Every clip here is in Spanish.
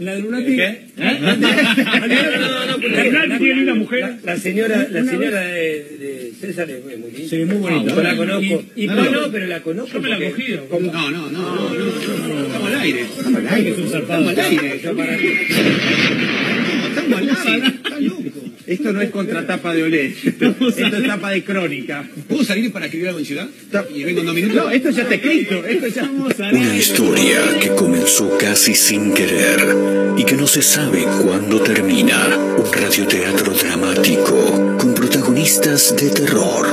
La de Lunati. ¿Qué? No, no, no, Lunati tiene linda mujer. La, la señora, la señora de, de César es muy linda. Sí, muy bonita. Yo la conozco. Y- y- no, no, pero la conozco. Yo me la he cogido. No, no, no, no, estamos al aire. Estamos al aire. Estamos al aire. yo para- Estamos al aire. Esto no es contratapa de Olé. Esto es tapa de crónica. ¿Puedo salir para escribir algo en ciudad? Y vengo en dos minutos. No, esto ya está escrito. Esto ya Una historia que comenzó casi sin querer y que no se sabe cuándo termina. Un radioteatro dramático con protagonistas de terror.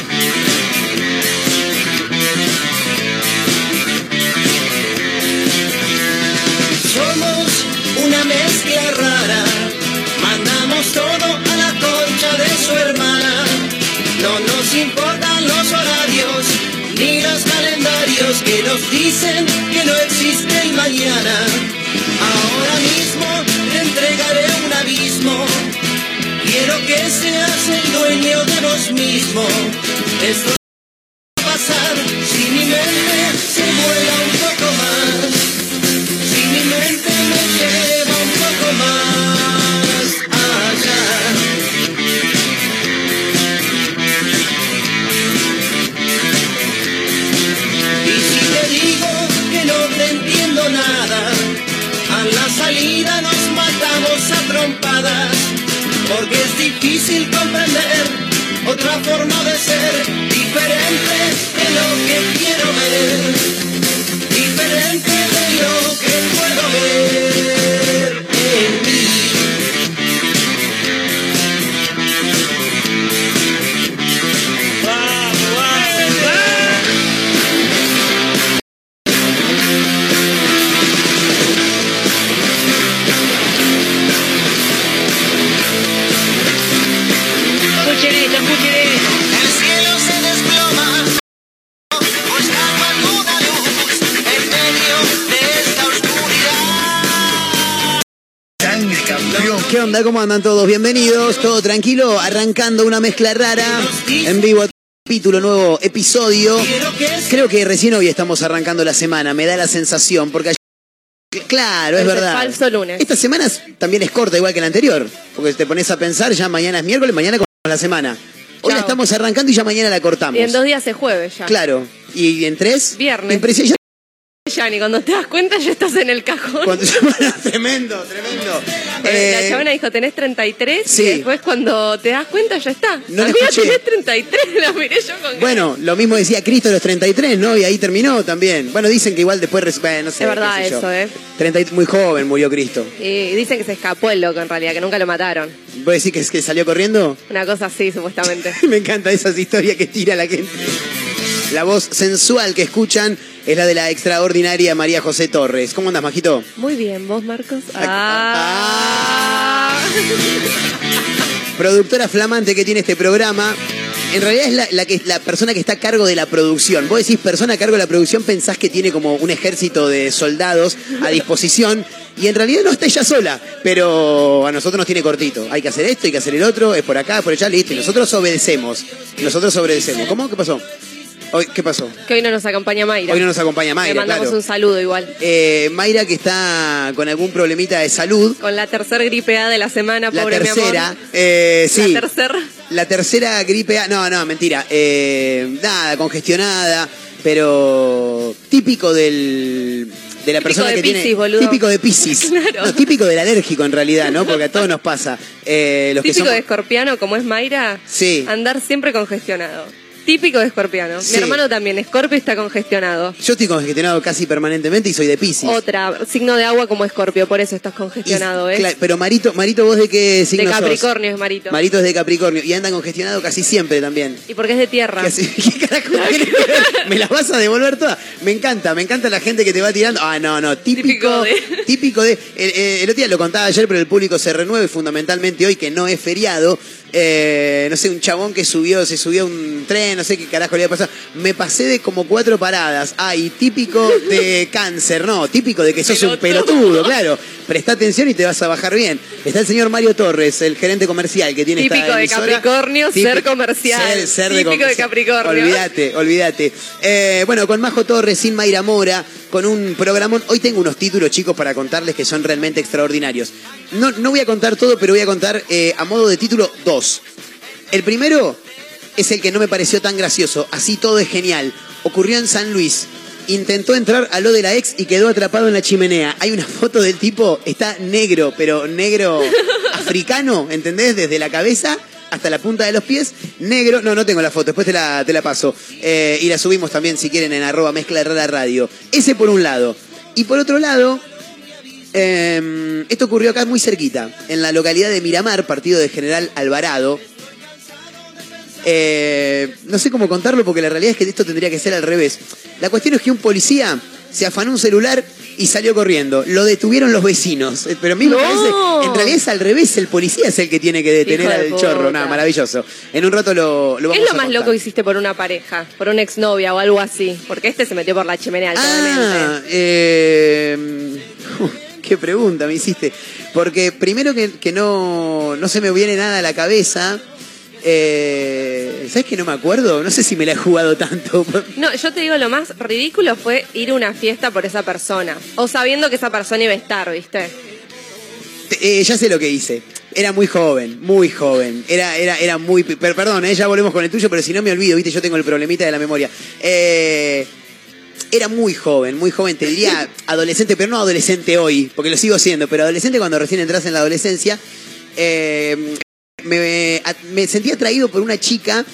Nos dicen que no existe el mañana. Ahora mismo te entregaré un abismo. Quiero que seas el dueño de vos mismo. ¿Cómo andan todos? Bienvenidos, todo tranquilo, arrancando una mezcla rara, en vivo, capítulo nuevo, episodio. Creo que recién hoy estamos arrancando la semana, me da la sensación, porque ayer- Claro, es verdad. falso lunes. Esta semana también es corta, igual que la anterior, porque te pones a pensar, ya mañana es miércoles, mañana con la semana. Hoy la estamos arrancando y ya mañana la cortamos. Y en dos días es jueves ya. Claro, y en tres, Viernes. Ya ni cuando te das cuenta ya estás en el cajón. Cuando- tremendo, tremendo. Eh, la Eh, chabona dijo, tenés 33 sí. y después cuando te das cuenta ya está. No Amiga, escuché. tenés 33, la miré yo con Bueno, lo mismo decía Cristo a los 33, ¿no? Y ahí terminó también. Bueno, dicen que igual después... bueno, no sé, Es verdad sé yo. eso, ¿eh? 30 y- muy joven murió Cristo. Y dicen que se escapó el loco en realidad, que nunca lo mataron. ¿Vos decís que salió corriendo? Una cosa así, supuestamente. Me encanta esas historias que tira la gente. La voz sensual que escuchan es la de la extraordinaria María José Torres. ¿Cómo andas, Majito? Muy bien, ¿vos, Marcos? Ah. Ah. Productora flamante que tiene este programa. En realidad es la, la que, la persona que está a cargo de la producción. Vos decís persona a cargo de la producción, pensás que tiene como un ejército de soldados a disposición. Y en realidad no está ella sola. Pero a nosotros nos tiene cortito. Hay que hacer esto, hay que hacer el otro, es por acá, es por allá, listo. Y nosotros obedecemos. Nosotros obedecemos. ¿Cómo? ¿Qué pasó? Hoy, ¿Qué pasó? Que hoy no nos acompaña Mayra. Hoy no nos acompaña Le Mayra, mandamos claro. un saludo igual. Eh, Mayra que está con algún problemita de salud. Con la tercera gripe A de la semana, La pobre tercera. mi amor. eh, sí. La tercera. La tercera gripe A, no, no, mentira. Eh, nada, congestionada, pero típico del de la Típico persona de que tiene boludo. típico de Piscis. Claro. No, típico del alérgico en realidad, ¿no? Porque a todos nos pasa. Eh, los que Típico somos- de escorpiano, como es Mayra, Sí. andar siempre congestionado. Típico de escorpiano. Sí. Mi hermano también, Escorpio está congestionado. Yo estoy congestionado casi permanentemente y soy de Piscis. Otra, signo de agua como Escorpio, por eso estás congestionado, Y- ¿eh? claro, pero Marito, Marito, ¿vos de qué de signo sos? Capricornio es Marito. Marito es de Capricornio y anda congestionado casi siempre también. y porque es de tierra. ¿Qué? ¿Qué carajo tiene que ver? ¿Me las vas a devolver todas? Me encanta, me encanta la gente que te va tirando. Ah, no, no, típico. Típico de- Típico de. El, el otro día lo contaba ayer, pero el público se renueva y fundamentalmente hoy, que no es feriado, eh, no sé, un chabón que subió, se subió a un tren, no sé qué carajo le había pasado. Me pasé de como cuatro paradas. Ay, típico de cáncer, no, típico de que sos un pelotudo, claro. Presta atención y te vas a bajar bien. Está el señor Mario Torres, el gerente comercial que tiene Típico esta de emisora. Capricornio, ser comercial. Ser, ser de Típico de comercial. Capricornio. Olvídate, olvídate. Eh, bueno, con Majo Torres, sin Mayra Mora, con un programón. Hoy tengo unos títulos, chicos, para contarles que son realmente extraordinarios. No, no voy a contar todo, pero voy a contar eh, a modo de título dos. El primero es el que no me pareció tan gracioso. Así todo es genial. Ocurrió en San Luis. Intentó entrar a lo de la ex y quedó atrapado en la chimenea. Hay una foto del tipo, está negro, pero negro africano, ¿entendés? Desde la cabeza hasta la punta de los pies, negro. No, no tengo la foto, después te la, te la paso. Eh, y la subimos también, si quieren, en arroba mezcla rara radio. Ese por un lado. Y por otro lado, eh, esto ocurrió acá muy cerquita, en la localidad de Miramar, partido de General Alvarado. Eh, no sé cómo contarlo porque la realidad es que esto tendría que ser al revés. La cuestión es que un policía se afanó un celular y salió corriendo. Lo detuvieron los vecinos. Eh, Pero a mí me parece, en realidad es al revés, el policía es el que tiene que detener Hijo al chorro. Nada, maravilloso. En un rato lo, lo ¿Qué vamos es lo a más loco que hiciste por una pareja? Por una exnovia o algo así. Porque este se metió por la chimenea Ah, eh, qué pregunta me hiciste. Porque primero que, que no, no se me viene nada a la cabeza. Eh, ¿Sabes que no me acuerdo? No sé si me la he jugado tanto. No, yo te digo, lo más ridículo fue ir a una fiesta por esa persona. O sabiendo que esa persona iba a estar, ¿viste? Te- eh, ya sé lo que hice. Era muy joven, muy joven. Era, era, era muy. per- perdón, eh, ya volvemos con el tuyo, pero si no me olvido, viste, yo tengo el problemita de la memoria. Eh, era muy joven, muy joven, te diría adolescente, pero no adolescente hoy, porque lo sigo siendo, pero adolescente cuando recién entras en la adolescencia. Eh, me, me sentí atraído por una chica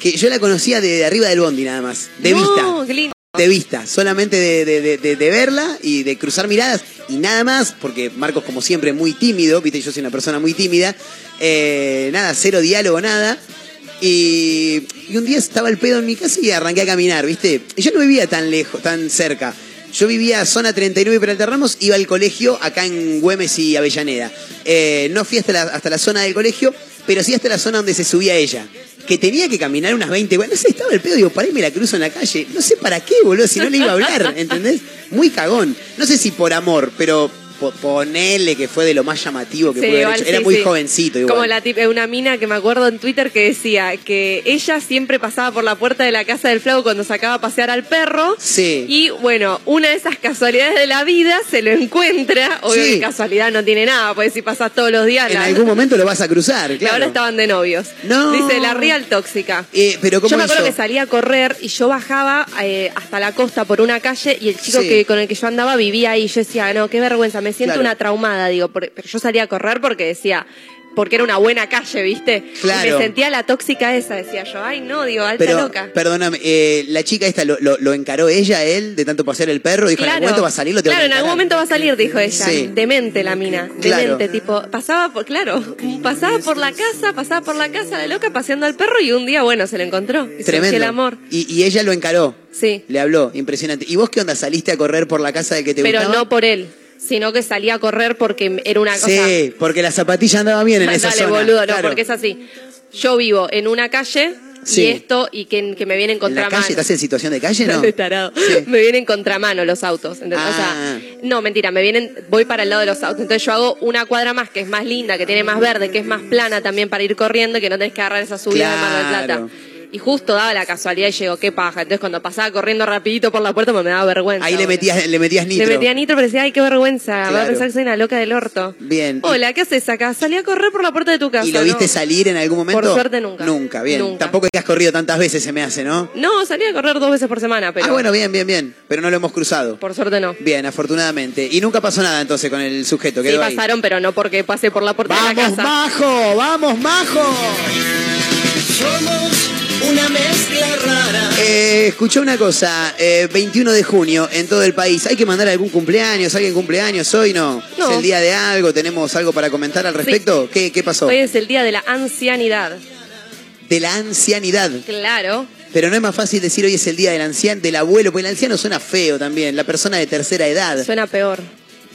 que yo la conocía de, arriba del bondi nada más, de no, vista qué lindo. de vista, solamente de verla y de cruzar miradas y nada más, porque Marcos como siempre muy tímido, viste, yo soy una persona muy tímida, eh, nada, cero diálogo, nada. Y, y un día estaba el pedo en mi casa y arranqué a caminar, viste. Y yo no vivía tan lejos, tan cerca. Yo vivía zona 39 Peralta Ramos, iba al colegio acá en Güemes y Avellaneda. Eh, no fui hasta la, hasta la zona del colegio, pero sí hasta la zona donde se subía ella. Que tenía que caminar unas 20, bueno, no sé, estaba el pedo, digo, pará y me la cruzo en la calle. No sé para qué, boludo, si no le iba a hablar, ¿entendés? Muy cagón. No sé si por amor, pero ponele que fue de lo más llamativo que Sí, pude haber hecho. Era sí, muy sí. jovencito igual. Como la tip- eh, una mina que me acuerdo en Twitter que decía que ella siempre pasaba por la puerta de la casa del flaco cuando sacaba a pasear al perro. Sí. Y bueno, una de esas casualidades de la vida se lo encuentra. Obvio que casualidad no tiene nada, porque si pasas todos los días. En la- algún momento lo vas a cruzar, y claro. ahora estaban de novios. No. Dice la real tóxica. Eh, pero ¿cómo Yo me acuerdo que salía a correr y yo bajaba eh, hasta la costa por una calle y el chico que con el que yo andaba vivía ahí. Yo decía, no, qué vergüenza, me siento Claro. una traumada, digo, por- pero yo salía a correr porque decía, porque era una buena calle, ¿viste? Claro. Y me sentía la tóxica esa, decía yo, ay no, digo, alta Pero, loca. perdóname, eh, la chica esta lo, lo- lo encaró ella, él, de tanto pasear el perro, dijo, en algún momento va a salir, lo tengo claro, que en algún encarar". momento va a salir, dijo ella. Sí. Demente la mina. Claro. Demente, tipo, pasaba por, claro, pasaba por la casa, pasaba por la casa de loca paseando al perro y un día, bueno, se lo encontró. Y Tremendo. el amor. Y, y ella lo encaró, Sí. le habló, impresionante. ¿Y vos qué onda? ¿Saliste a correr por la casa de que te Pero gustaba? no por él, sino que salía a correr porque era una cosa. Sí, porque la zapatilla andaba bien en esa Dale, zona. boludo, no, claro. porque es así. Yo vivo en una calle Sí. y esto, y que, que me vienen ¿En la contramano. calle? ¿Estás en situación de calle, no? Tarado. Sí. Me vienen contramano los autos. ¿entendés? O Ah. sea, no, mentira, me vienen, voy para el lado de los autos. Entonces yo hago una cuadra más que es más linda, que tiene más verde, que es más plana también para ir corriendo y que no tenés que agarrar esa subida de Mar del Plata. Claro. Y justo daba la casualidad y llegó, qué paja. Entonces cuando pasaba corriendo rapidito por la puerta pues me daba vergüenza. Ahí le metías, le metías nitro. Le metía nitro, pero decía, ay, qué vergüenza. Va a Claro. pensar que soy una loca del orto. Bien. Hola, ¿qué haces acá? Salí a correr por la puerta de tu casa. ¿Y lo viste ¿no? salir en algún momento? Por suerte nunca. Nunca, bien. Nunca. Tampoco es que has corrido tantas veces, se me hace, ¿no? No, salí a correr dos veces por semana, pero Ah, bueno, bien, bien, bien. Pero no lo hemos cruzado. por suerte no. Bien, afortunadamente. Y nunca pasó nada entonces con el sujeto. Sí, Quedó ahí. pasaron, pero no porque pasé por la puerta de la ¡Vamos, casa. Majo! ¡Vamos, Majo! Eh, escuché una cosa, eh, 21 de junio en todo el país. ¿Hay que mandar algún cumpleaños? ¿Alguien cumpleaños hoy? No. No. ¿Es el día de algo? ¿Tenemos algo para comentar al respecto? ¿Qué, ¿Qué pasó? Hoy es el día de la ancianidad. De la ancianidad. Claro. Pero no es más fácil decir hoy es el día del anciano, del abuelo, porque el anciano suena feo también, la persona de tercera edad. Suena peor.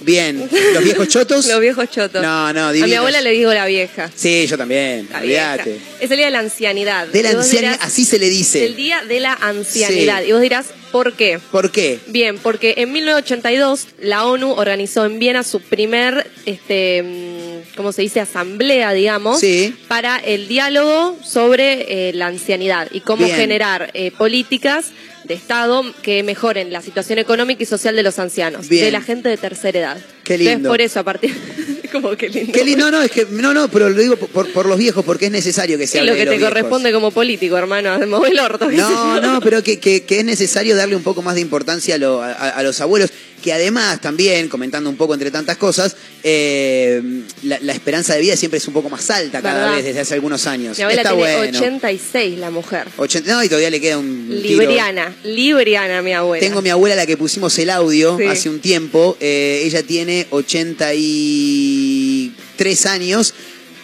Bien. ¿Los viejos chotos? Los viejos chotos. No, no, A mi divinos. abuela le digo la vieja. Sí, yo también. La vieja. Olvídate. Es el día de la ancianidad. De la ancianidad, dirás, así se le dice. El día de la ancianidad. Sí. Y vos dirás, ¿por qué? ¿Por qué? Bien, porque en 1982 la ONU organizó en Viena su primer, este, mm, ¿cómo se dice? Asamblea, digamos, Sí. para el diálogo sobre eh, la ancianidad y cómo Bien. generar eh, políticas de Estado que mejoren la situación económica y social de los ancianos, Bien. de la gente de tercera edad. Qué Entonces, por eso, a partir... como que lindo. Qué lindo, no, no, es que, no, no, pero lo digo por, por los viejos, porque es necesario que se hable lo que de los te viejos. corresponde como político, hermano, el orto. No, no, pero que, que- que es necesario darle un poco más de importancia a, lo- a- a los abuelos, que además también, comentando un poco entre tantas cosas, eh, la, la esperanza de vida siempre es un poco más alta cada ¿Verdad? vez desde hace algunos años. Mi abuela Está tiene bueno. 86, la mujer. 80 no, y todavía le queda un tiro. Libriana, libriana mi abuela. Tengo mi abuela, la que pusimos el audio Sí. hace un tiempo. eh, ella tiene 83 años,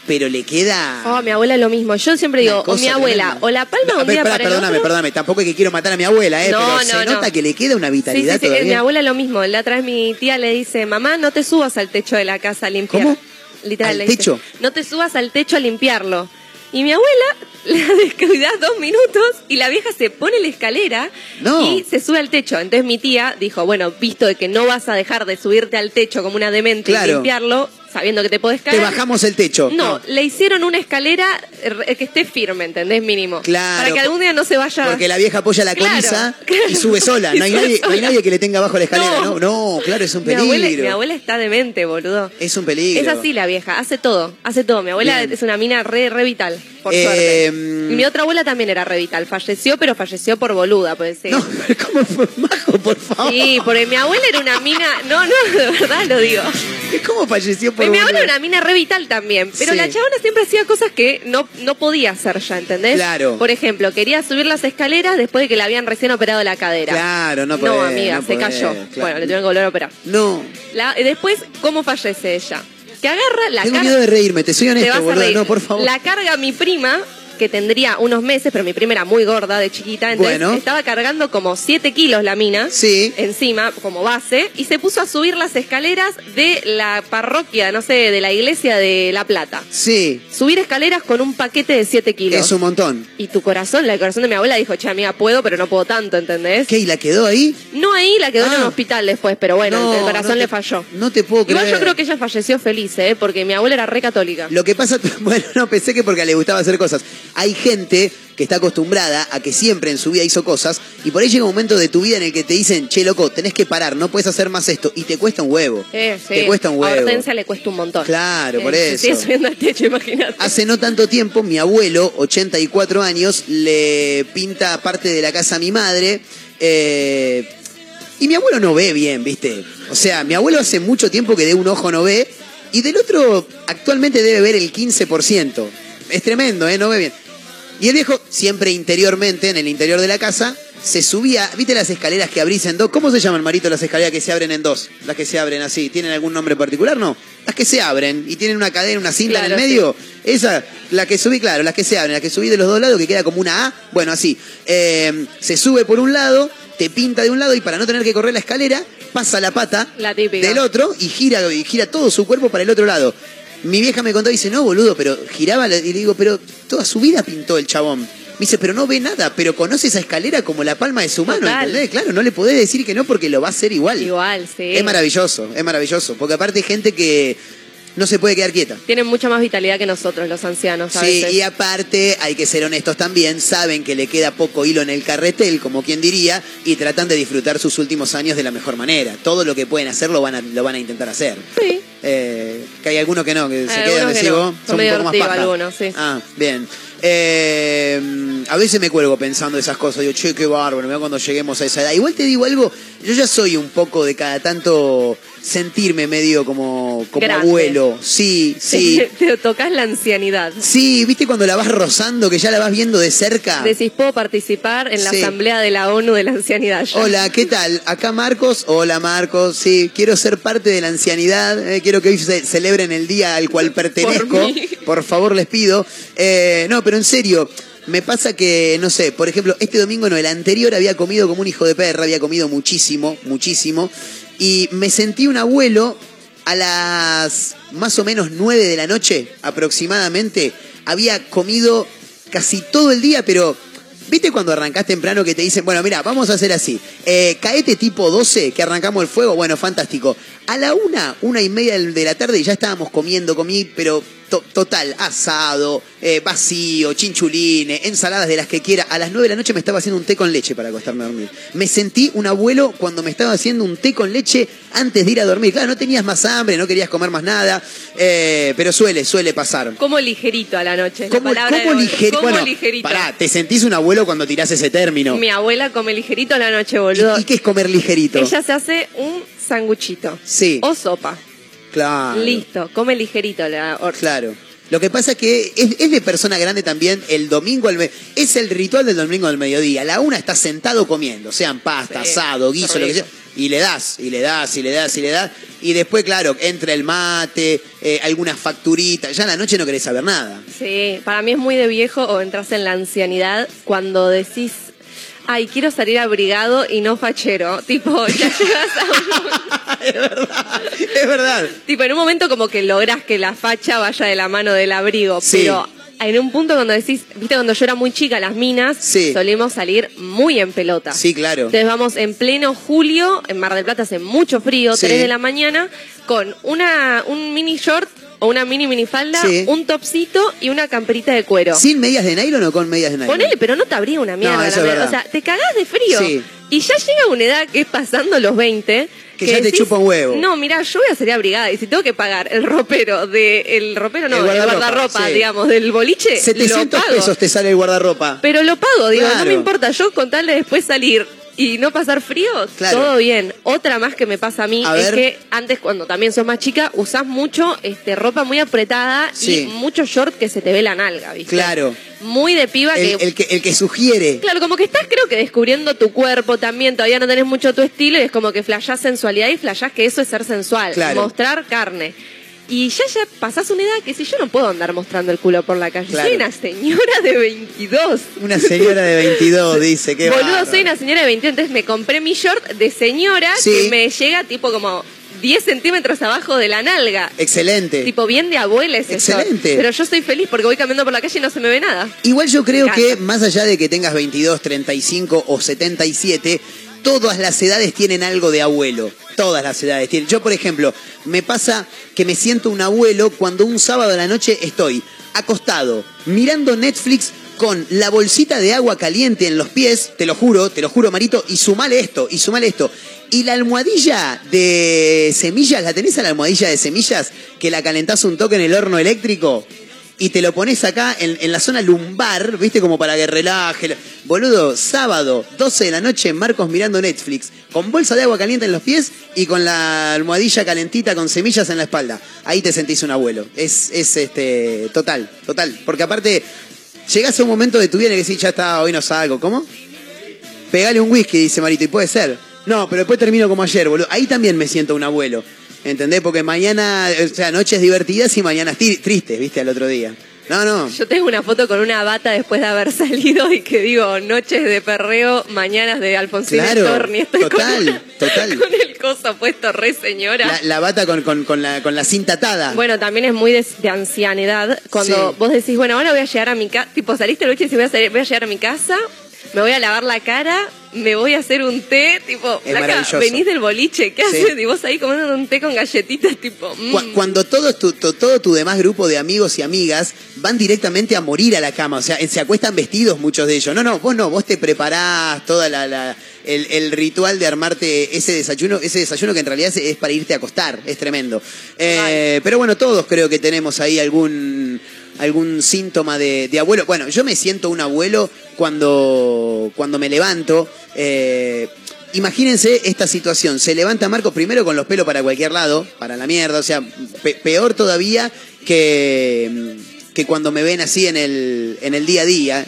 pero le queda. Oh, mi abuela lo mismo. Yo siempre digo, o mi abuela, o la palma A un día para el perdóname, otro. perdóname. Tampoco es que quiero matar a mi abuela, ¿eh? No, pero no, se no. nota que le queda una Sí, sí, vitalidad sí, todavía. mi abuela lo mismo. La otra vez mi tía le dice, mamá, no te subas al techo de la casa a limpiar. ¿Cómo? Literal, ¿Al le dice, techo? No te subas al techo a limpiarlo. Y mi abuela la descuida dos minutos y la vieja se pone la escalera No. y se sube al techo. Entonces mi tía dijo, bueno, visto de que no vas a dejar de subirte al techo como una demente Claro. y limpiarlo, sabiendo que te podés caer. Te bajamos el techo. No, le hicieron una escalera eh, que esté firme, ¿entendés? Mínimo. Claro. Para que algún día no se vaya. Porque la vieja apoya la Claro, y sube sola. No hay, nadie, no hay nadie que le tenga abajo la escalera, ¿no? No. No, claro, es un Mi peligro. abuela, mi abuela está demente, boludo. Es un peligro. Es así la vieja, hace todo, hace todo. Mi abuela Bien. es una mina re, re vital, por Eh, suerte. Y mi otra abuela también era re vital. Falleció, pero falleció por boluda, puede ser. No, ¿cómo fue Majo, por favor? Sí, porque mi abuela era una mina. No, no, de verdad lo digo. ¿Cómo falleció por Abuela boludo? era una mina re vital también. Pero Sí. la chabona siempre hacía cosas que no, no podía hacer ya, ¿entendés? Claro. Por ejemplo, quería subir las escaleras después de que le habían recién operado la cadera. Claro, no No, podés, amiga, no se podés, cayó. claro. Bueno, le tuvieron que volver a operar. No, La- y después, ¿cómo fallece ella? Que agarra la tengo cara- miedo de reírme, te soy Te honesto, vas a boludo. reír. No, por favor. La carga mi prima, que tendría unos meses, pero mi prima era muy gorda de chiquita, entonces Bueno. estaba cargando como 7 kilos la mina. Sí. Encima, como base, y se puso a subir las escaleras de la parroquia, no sé, de la iglesia de La Plata. Sí, Subir escaleras con un paquete de 7 kilos. es un montón. Y tu corazón, el corazón de mi abuela dijo, che, amiga, puedo, pero no puedo tanto, ¿entendés? ¿Qué? ¿Y la quedó ahí? No ahí, la quedó en Ah. un hospital después, pero bueno, No, el corazón no te- le falló. No te puedo creer. Igual yo creo que ella falleció feliz, ¿eh? Porque mi abuela era re católica. Lo que pasa, bueno, no pensé que porque le gustaba hacer cosas. Hay gente que está acostumbrada a que siempre en su vida hizo cosas y por ahí llega un momento de tu vida en el que te dicen, che, loco, tenés que parar, no puedes hacer más esto y te cuesta un huevo. Eh, sí. Te cuesta un A huevo. Hortensia le cuesta un montón. Claro, por se eso. sigue subiendo al techo, imagínate. Hace no tanto tiempo, mi abuelo, 84 años, le pinta parte de la casa a mi madre. eh, y mi abuelo no ve bien, ¿viste? O sea, mi abuelo hace mucho tiempo que de un ojo no ve y del otro actualmente debe ver el 15%. Es tremendo, ¿eh? No ve bien. Y el viejo, siempre interiormente, en el interior de la casa, se subía, ¿viste las escaleras que abrís en dos? ¿Cómo se llaman, Marito, las escaleras que se abren en dos? Las que se abren así, ¿tienen algún nombre particular? No. Las que se abren y tienen una cadena, una cinta en el medio. Esa, la que subí, claro, las que se abren, las que subí de los dos lados, que queda como una A. Bueno, así. Eh, se sube por un lado, te pinta de un lado y para no tener que correr la escalera, pasa la pata La del otro y gira, y gira todo su cuerpo para el otro lado. Mi vieja me contó y dice, no, boludo, pero giraba, y le digo, pero toda su vida pintó el chabón. Me dice, pero no ve nada, pero conoce esa escalera como la palma de su mano, Total. ¿entendés? Claro, no le podés decir que no porque lo va a hacer igual. Igual, sí. Es maravilloso, es maravilloso. Porque aparte hay gente que no se puede quedar quieta. Tienen mucha más vitalidad que nosotros, los ancianos, a Sí, veces. y aparte hay que ser honestos también, saben que le queda poco hilo en el carretel, como quien diría, y tratan de disfrutar sus últimos años de la mejor manera. Todo lo que pueden hacer lo van a, lo van a intentar hacer. Sí. Eh, que hay algunos que no, que se quedan algunos de que sigo, no. Son son un poco más paja. algunos, sí. Ah, bien. Eh, a veces me cuelgo pensando esas cosas. Digo, che, qué bárbaro, mira cuando lleguemos a esa edad. Igual te digo algo, yo ya soy un poco de cada tanto sentirme medio como, como Grande. abuelo. Sí, sí. Te tocas la ancianidad. Sí, ¿viste cuando la vas rozando, que ya la vas viendo de cerca? Decís, ¿puedo participar en la Sí. asamblea de la ONU de la ancianidad? ya? Hola, ¿qué tal? Acá Marcos. Hola Marcos. Sí, quiero ser parte de la ancianidad. eh, quiero que hoy se celebren el día al cual pertenezco. Por favor, les pido. Eh, no, pero en serio. Me pasa que, no sé, por ejemplo, este domingo no, el anterior había comido como un hijo de perra, había comido muchísimo, muchísimo. Y me sentí un abuelo a las más o menos 9 de la noche aproximadamente. Había comido casi todo el día, pero ¿viste cuando arrancás temprano que te dicen, bueno, mira, vamos a hacer así, eh, caete tipo 12, que arrancamos el fuego? Bueno, fantástico. A la una, una y media de la tarde ya estábamos comiendo, comí, pero to- total, asado, eh, vacío, chinchulines, ensaladas de las que quiera. A las nueve de la noche me estaba haciendo un té con leche para acostarme a dormir. Me sentí un abuelo cuando me estaba haciendo un té con leche antes de ir a dormir. Claro, no tenías más hambre, no querías comer más nada, eh, pero suele, suele pasar. Como ligerito a la noche. la ¿Cómo, bueno, ligerito. Pará, te sentís un abuelo cuando tirás ese término. Mi abuela come ligerito a la noche, boludo. ¿Y, y qué es comer ligerito? Ella se hace un sanguchito. Sí. O sopa. Claro. Listo, come ligerito la or- Claro. Lo que pasa es que es, es de persona grande también el domingo al es el ritual del domingo al mediodía. A la una está sentado comiendo, sean pasta, Sí, asado, guiso, lo que sea. Y le das, y le das, y le das, y le das. Y después, claro, entra el mate, eh, algunas facturitas. Ya a la noche no querés saber nada. Sí, para mí es muy de viejo o entras en la ancianidad cuando decís, ay, quiero salir abrigado y no fachero. Tipo, ya llegas a un... es verdad, es verdad. Tipo, en un momento como que lográs que la facha vaya de la mano del abrigo, Sí. pero en un punto cuando decís, viste, cuando yo era muy chica, las minas, Sí. solíamos salir muy en pelota. Sí, claro. Entonces vamos en pleno julio, en Mar del Plata hace mucho frío, Sí. 3 de la mañana, con una, un mini short o una mini minifalda, Sí. un topsito y una camperita de cuero. ¿Sin medias de nylon o con medias de nylon? Ponele, pero no te abría una mierda. No, la. O sea, te cagás de frío. Sí. Y ya llega una edad que es pasando los 20. Que ya te chupa un huevo. No, mira, yo voy a ser abrigada y si tengo que pagar el ropero de el ropero no, El el guardarropa, sí. digamos, del boliche, 700 lo pago. pesos te sale el guardarropa. Pero lo pago, digo, no me importa, yo con tal de después salir y no pasar frío, Claro. todo bien. Otra más que me pasa a mí A es ver. que antes cuando también sos más chica usás mucho este ropa muy apretada Sí. y mucho short que se te ve la nalga, ¿viste? Claro. Muy de piba El, que el que, el que sugiere. Claro, como que estás creo que descubriendo tu cuerpo también, todavía no tenés mucho tu estilo y es como que flashás sensualidad y flashás que eso es ser sensual, Claro. mostrar carne. Y ya ya pasás una edad que si yo no puedo andar mostrando el culo por la calle, Claro. soy una señora de 22. Una señora de 22 dice que Boludo, soy una señora de 22, entonces me compré mi short de señora Sí. que me llega tipo como 10 centímetros abajo de la nalga. Excelente. Tipo bien de abuela ese short. Excelente. Pero yo estoy feliz porque voy caminando por la calle y no se me ve nada. Igual yo creo que más allá de que tengas 22, 35 o 77, todas las edades tienen algo de abuelo. Todas las edades tienen. Yo, por ejemplo, me pasa que me siento un abuelo cuando un sábado a la noche estoy acostado, mirando Netflix con la bolsita de agua caliente en los pies, te lo juro, te lo juro, Marito, y sumale esto, y sumale esto. Y la almohadilla de semillas, ¿la tenés a la almohadilla de semillas que la calentás un toque en el horno eléctrico? Y te lo pones acá en, en la zona lumbar, ¿viste? Como para que relaje. Boludo, sábado, 12 de la noche, Marcos mirando Netflix, con bolsa de agua caliente en los pies y con la almohadilla calentita con semillas en la espalda. Ahí te sentís un abuelo. Es, es este, total, total. Porque aparte, llegás a un momento de tu vida en que decís, ya está, hoy no salgo. ¿Cómo? Pegale un whisky, dice Marito, y puede ser. No, pero después termino como ayer, boludo. Ahí también me siento un abuelo. ¿Entendés? Porque mañana, o sea, noches divertidas y mañanas tristes, ¿viste? Al otro día. No, no. Yo tengo una foto con una bata después de haber salido y que digo, noches de perreo, mañanas de Alfonsín Claro. Estoy total, con, total. con el coso puesto re señora. La, la bata con, con, con la, con la cinta atada. Bueno, también es muy de, de ancianidad. Cuando Sí. vos decís, bueno, ahora voy a llegar a mi casa, tipo saliste la noche y decís, voy a, salir- voy a llegar a mi casa, me voy a lavar la cara, me voy a hacer un té, tipo, venís del boliche, ¿qué Sí. haces? Y vos ahí comiendo un té con galletitas, tipo, mm. Cu- Cuando todo tu, to- todo tu demás grupo de amigos y amigas van directamente a morir a la cama, o sea, se acuestan vestidos muchos de ellos. No, no, vos no, vos te preparás toda la, la- el, el ritual de armarte ese desayuno, ese desayuno que en realidad es, es para irte a acostar, es tremendo. Eh, pero bueno, todos creo que tenemos ahí algún algún síntoma de, abuelo. Bueno, yo me siento un abuelo cuando, cuando me levanto. eh, Imagínense esta situación. Se levanta Marcos primero con los pelos para cualquier lado, para la mierda. O sea, pe- peor todavía que, que cuando me ven así en el, en el día a día,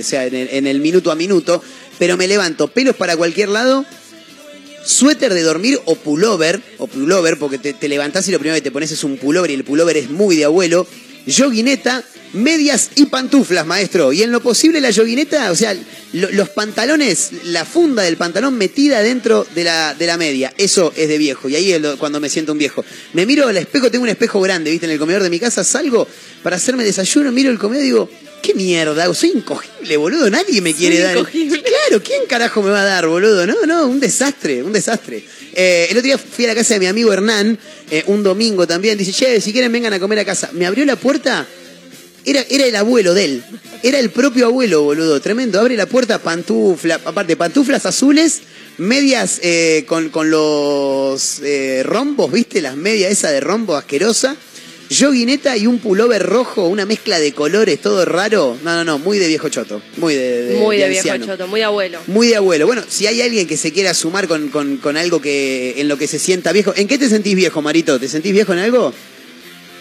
o sea, en el, en el minuto a minuto. Pero me levanto, pelos para cualquier lado, suéter de dormir o pullover, o pullover, porque te, te levantás y lo primero que te pones es un pullover y el pullover es muy de abuelo. Yoguineta medias y pantuflas, maestro. Y en lo posible la yoguineta, o sea, lo- los pantalones, la funda del pantalón metida dentro de la, de la media. Eso es de viejo. Y ahí es cuando me siento un viejo. Me miro al espejo, tengo un espejo grande, ¿viste? En el comedor de mi casa salgo para hacerme desayuno, miro el comedor y digo, ¿qué mierda? Soy incogible, boludo. Nadie me quiere dar. incogible. Claro, ¿quién carajo me va a dar, boludo? No, no, un desastre, un desastre. Eh, el otro día fui a la casa de mi amigo Hernán, eh, un domingo también. Dice, che, si quieren vengan a comer a casa. Me abrió la puerta. Era, era el abuelo de él. Era el propio abuelo, boludo. Tremendo. Abre la puerta, pantufla. Aparte, pantuflas azules, medias eh, con, con los eh, rombos, ¿viste? Las medias esa de rombo asquerosa. Yoguineta y un pullover rojo, una mezcla de colores, todo raro. No, no, no, muy de viejo choto. Muy de, de- Muy de, viejo anciano. choto, muy de abuelo. Muy de abuelo. Bueno, si hay alguien que se quiera sumar con, con- con algo que en lo que se sienta viejo. ¿En qué te sentís viejo, Marito? ¿Te sentís viejo en algo?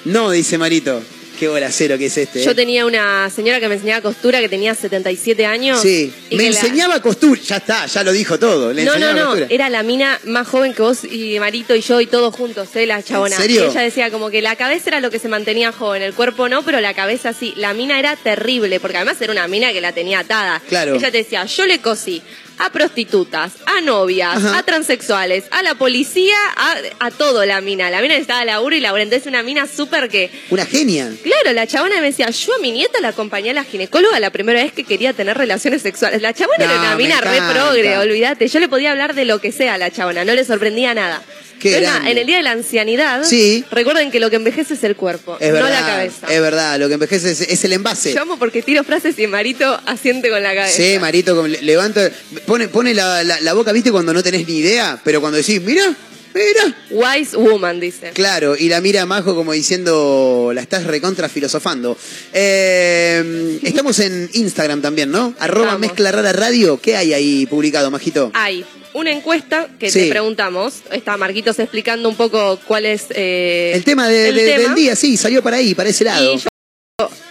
No, dice Marito. Qué bolacero que es este. Yo ¿eh? tenía una señora que me enseñaba costura que tenía 77 años. Sí, y me la- enseñaba costura. Ya está, ya lo dijo todo. Le No, no, no, costura. era la mina más joven que vos y Marito y yo y todos juntos, ¿eh? La chabona. ¿En serio? Y ella decía como que la cabeza era lo que se mantenía joven, el cuerpo no, pero la cabeza sí. La mina era terrible, porque además era una mina que la tenía atada. Claro. Ella te decía, yo le cosí a prostitutas, a novias, Ajá. a transexuales, a la policía, a, a todo la mina. La mina necesitaba laburo y laburo. Entonces una mina súper que... Una genia. Claro, la chabona me decía, yo a mi nieta la acompañé a la ginecóloga la primera vez que quería tener relaciones sexuales. La chabona No, era una mina re progre, olvídate. Yo le podía hablar de lo que sea a la chabona, no le sorprendía nada. Qué Entonces, en el día de la ancianidad, Sí. recuerden que lo que envejece es el cuerpo, Es no la cabeza. Es verdad, lo que envejece es, es el envase. Yo amo porque tiro frases y Marito asiente con la cabeza. Sí, Marito, levanta, pone, pone la, la- la boca, viste, cuando no tenés ni idea, pero cuando decís, mira, mira. Wise woman, dice. Claro, y la mira a Majo como diciendo, la estás recontra filosofando. Eh, estamos en Instagram también, ¿no? Arroba Estamos. mezcla rara radio. ¿Qué hay ahí publicado, Majito? Hay una encuesta que Sí. te preguntamos. Está Marquitos explicando un poco cuál es eh, El tema, de- el de- tema. del día, sí, salió para ahí, para ese lado. Y yo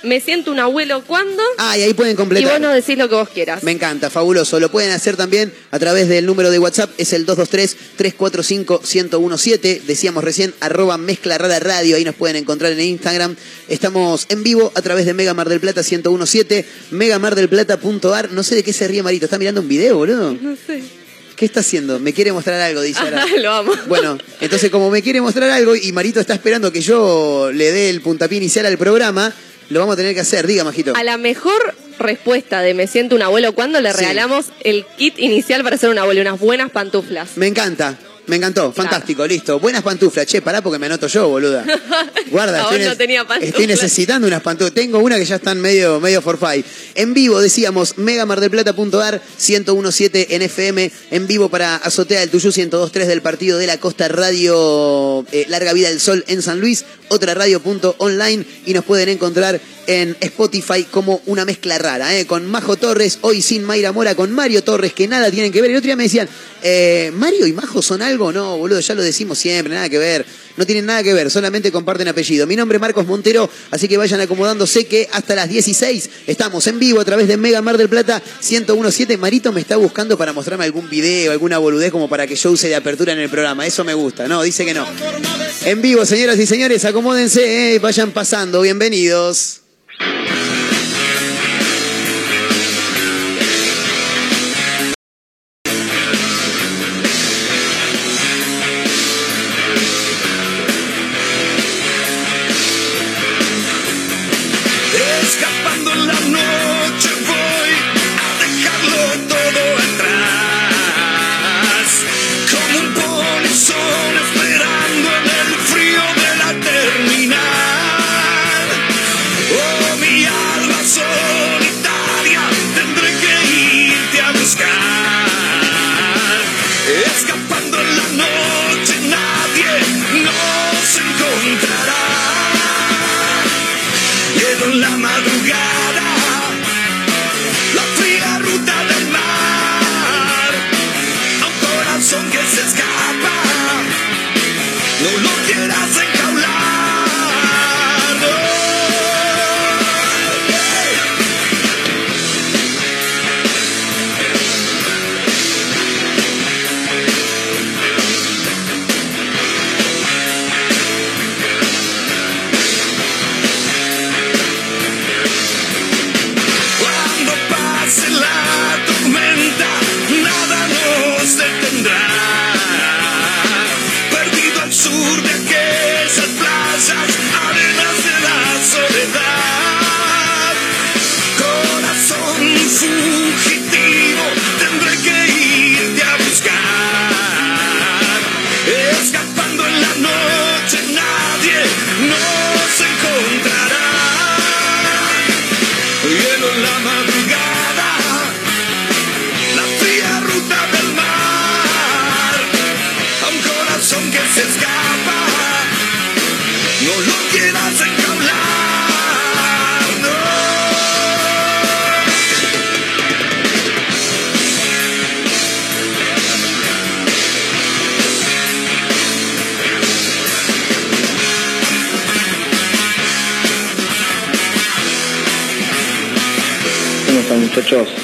me siento un abuelo cuando Ah, y ahí pueden y completar. vos nos decís lo que vos quieras. Me encanta, fabuloso. Lo pueden hacer también a través del número de WhatsApp, es el 223-345-1017. Decíamos recién, arroba mezcla rara radio, ahí nos pueden encontrar en Instagram. Estamos en vivo a través de Mega Mar del Plata 1017, megamardelplata.ar. No sé de qué se ríe Marito, ¿está mirando un video, boludo? No sé. ¿Qué está haciendo? Me quiere mostrar algo, dice ahora. Lo amo. Bueno, entonces como me quiere mostrar algo y Marito está esperando que yo le dé el puntapié inicial al programa, lo vamos a tener que hacer. Diga, Majito. A la mejor respuesta de me siento un abuelo cuando le Sí. regalamos el kit inicial para ser un abuelo, unas buenas pantuflas. Me encanta. Me encantó, fantástico, listo. Buenas pantuflas. Che, pará porque me anoto yo, boluda. Guarda, estoy, no tenía estoy necesitando unas pantuflas. Tengo una que ya están medio, medio forfait. En vivo, decíamos, megamardelplata.ar, 1017 en FM, en vivo para Azotea del Tuyú, 1023 del Partido de la Costa, Radio eh, Larga Vida del Sol en San Luis, otra radio.online y nos pueden encontrar en Spotify como una mezcla rara, ¿eh? con Majo Torres, hoy sin Mayra Mora, con Mario Torres, que nada tienen que ver. El otro día me decían, eh, ¿Mario y Majo son algo? No, boludo, ya lo decimos siempre, nada que ver. No tienen nada que ver, solamente comparten apellido. Mi nombre es Marcos Montero, así que vayan acomodándose que hasta las 16 estamos en vivo a través de Mega Mar del Plata 1017. Marito me está buscando para mostrarme algún video, alguna boludez como para que yo use de apertura en el programa. Eso me gusta, no, dice que no. En vivo, señoras y señores, acomódense, eh, vayan pasando, bienvenidos.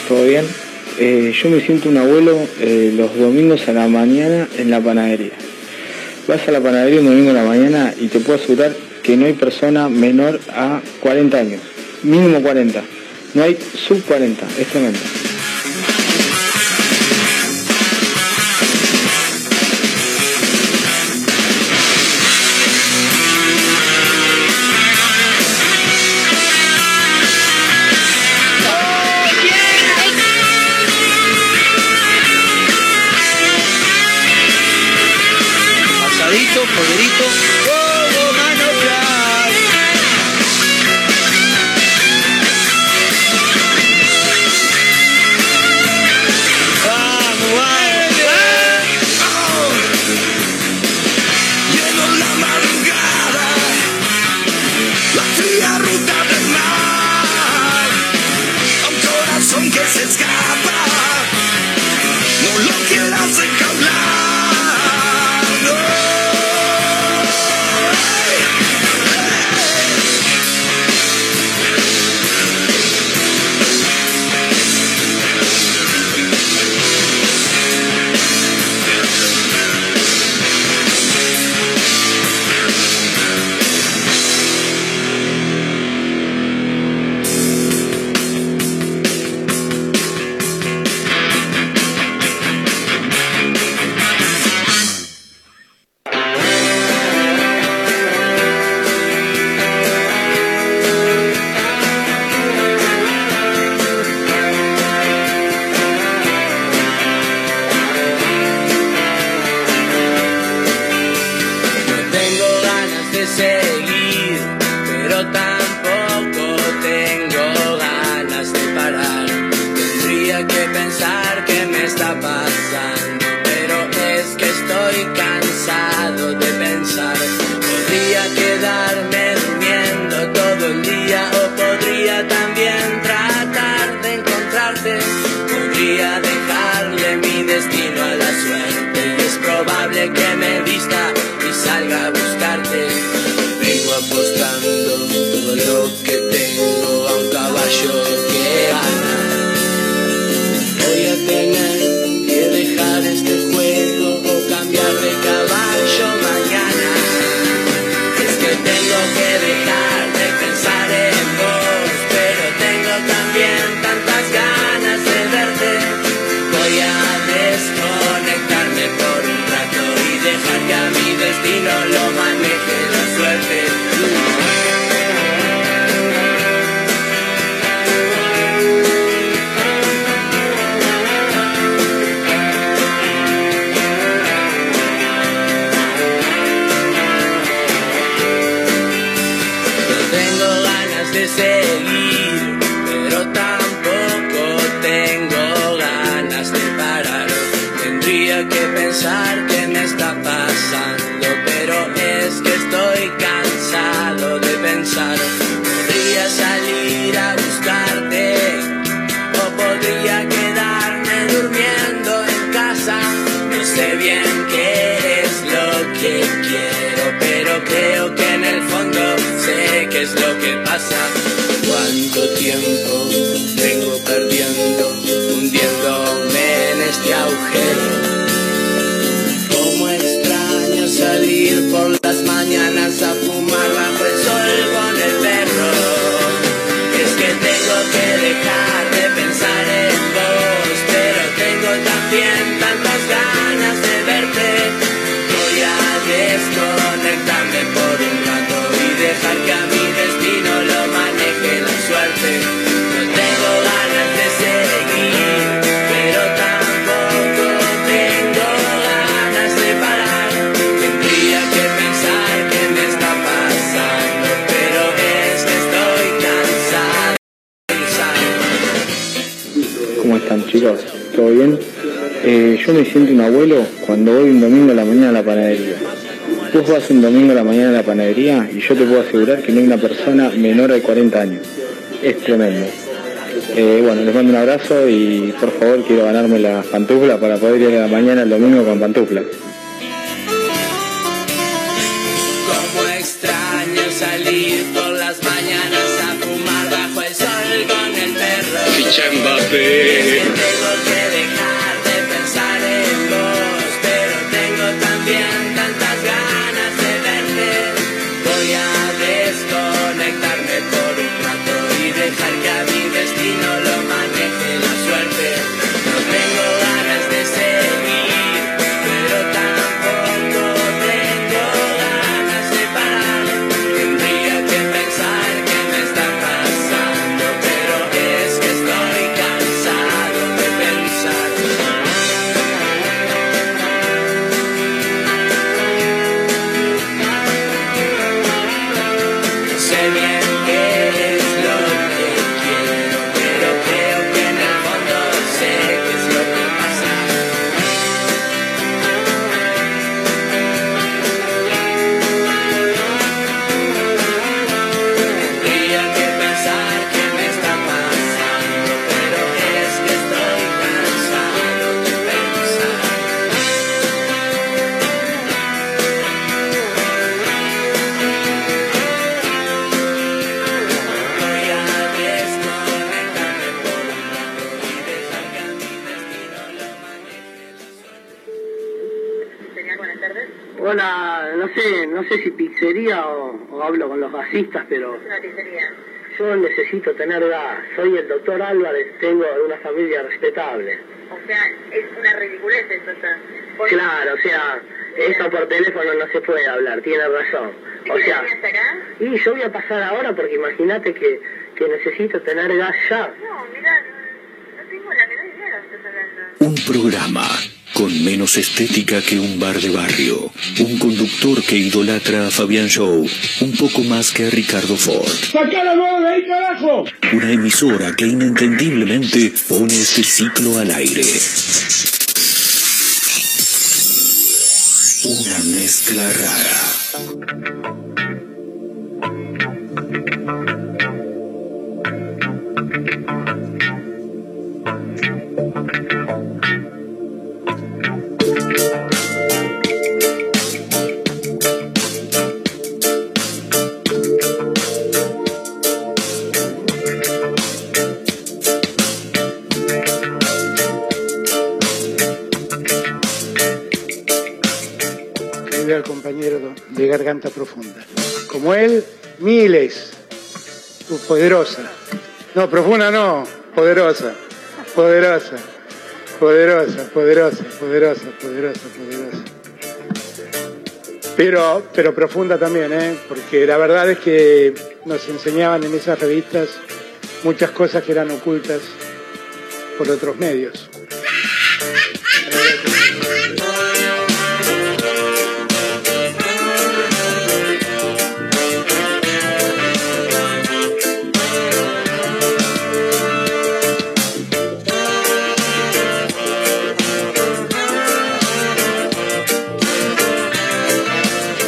todo bien. Eh, yo me siento un abuelo eh, los domingos a la mañana en la panadería. Vas a la panadería un domingo a la mañana y te puedo asegurar que no hay persona menor a 40 años, mínimo 40. No hay sub 40, es tremendo. gracias. Eh, yo me siento un abuelo cuando voy un domingo a la mañana a la panadería. Vos vas un domingo a la mañana a la panadería y yo te puedo asegurar que no hay una persona menor de 40 años. Es tremendo. Eh, bueno, les mando un abrazo y por favor quiero ganarme las pantuflas para poder ir a la mañana el domingo con pantuflas. Como a o, o hablo con los gasistas, pero yo necesito tener gas. Soy el doctor Álvarez, tengo de una familia respetable. O sea, es una ridiculez entonces. Claro, o sea, eso por teléfono no se puede hablar, tiene razón. O sea, hasta acá? y yo voy a pasar ahora porque imagínate que, que necesito tener gas ya. No, mira, no tengo la menor idea de lo que estás hablando. Un programa con menos estética que un bar de barrio. Un conductor que idolatra a Fabián Show un poco más que a Ricardo Ford. ¡Sacá la mano de ahí, carajo! Una emisora que inentendiblemente pone este ciclo al aire. Una mezcla rara. Garganta Profunda. Como él, miles. Uh, Poderosa. No, profunda no, poderosa. Poderosa. Poderosa, poderosa, poderosa, poderosa, poderosa. Pero, pero profunda también, ¿eh? Porque la verdad es que nos enseñaban en esas revistas muchas cosas que eran ocultas por otros medios.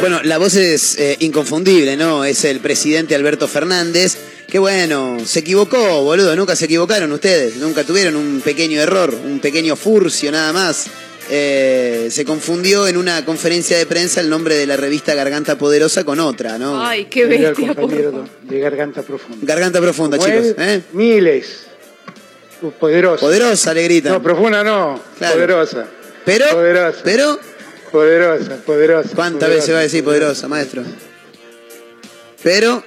Bueno, la voz es eh, inconfundible, ¿no? Es el presidente Alberto Fernández. Que bueno, se equivocó, boludo. Nunca se equivocaron ustedes. Nunca tuvieron un pequeño error, un pequeño furcio nada más. Eh, se confundió en una conferencia de prensa el nombre de la revista Garganta Poderosa con otra, ¿no? Ay, qué bestia. por de Garganta Profunda. Garganta Profunda, Como chicos. él, ¿eh? miles. Poderosa. Poderosa, le gritan. No, profunda no, Claro. poderosa. Pero, Poderosa. pero, Poderosa, poderosa. ¿cuántas veces va a decir poderosa, maestro? Pero.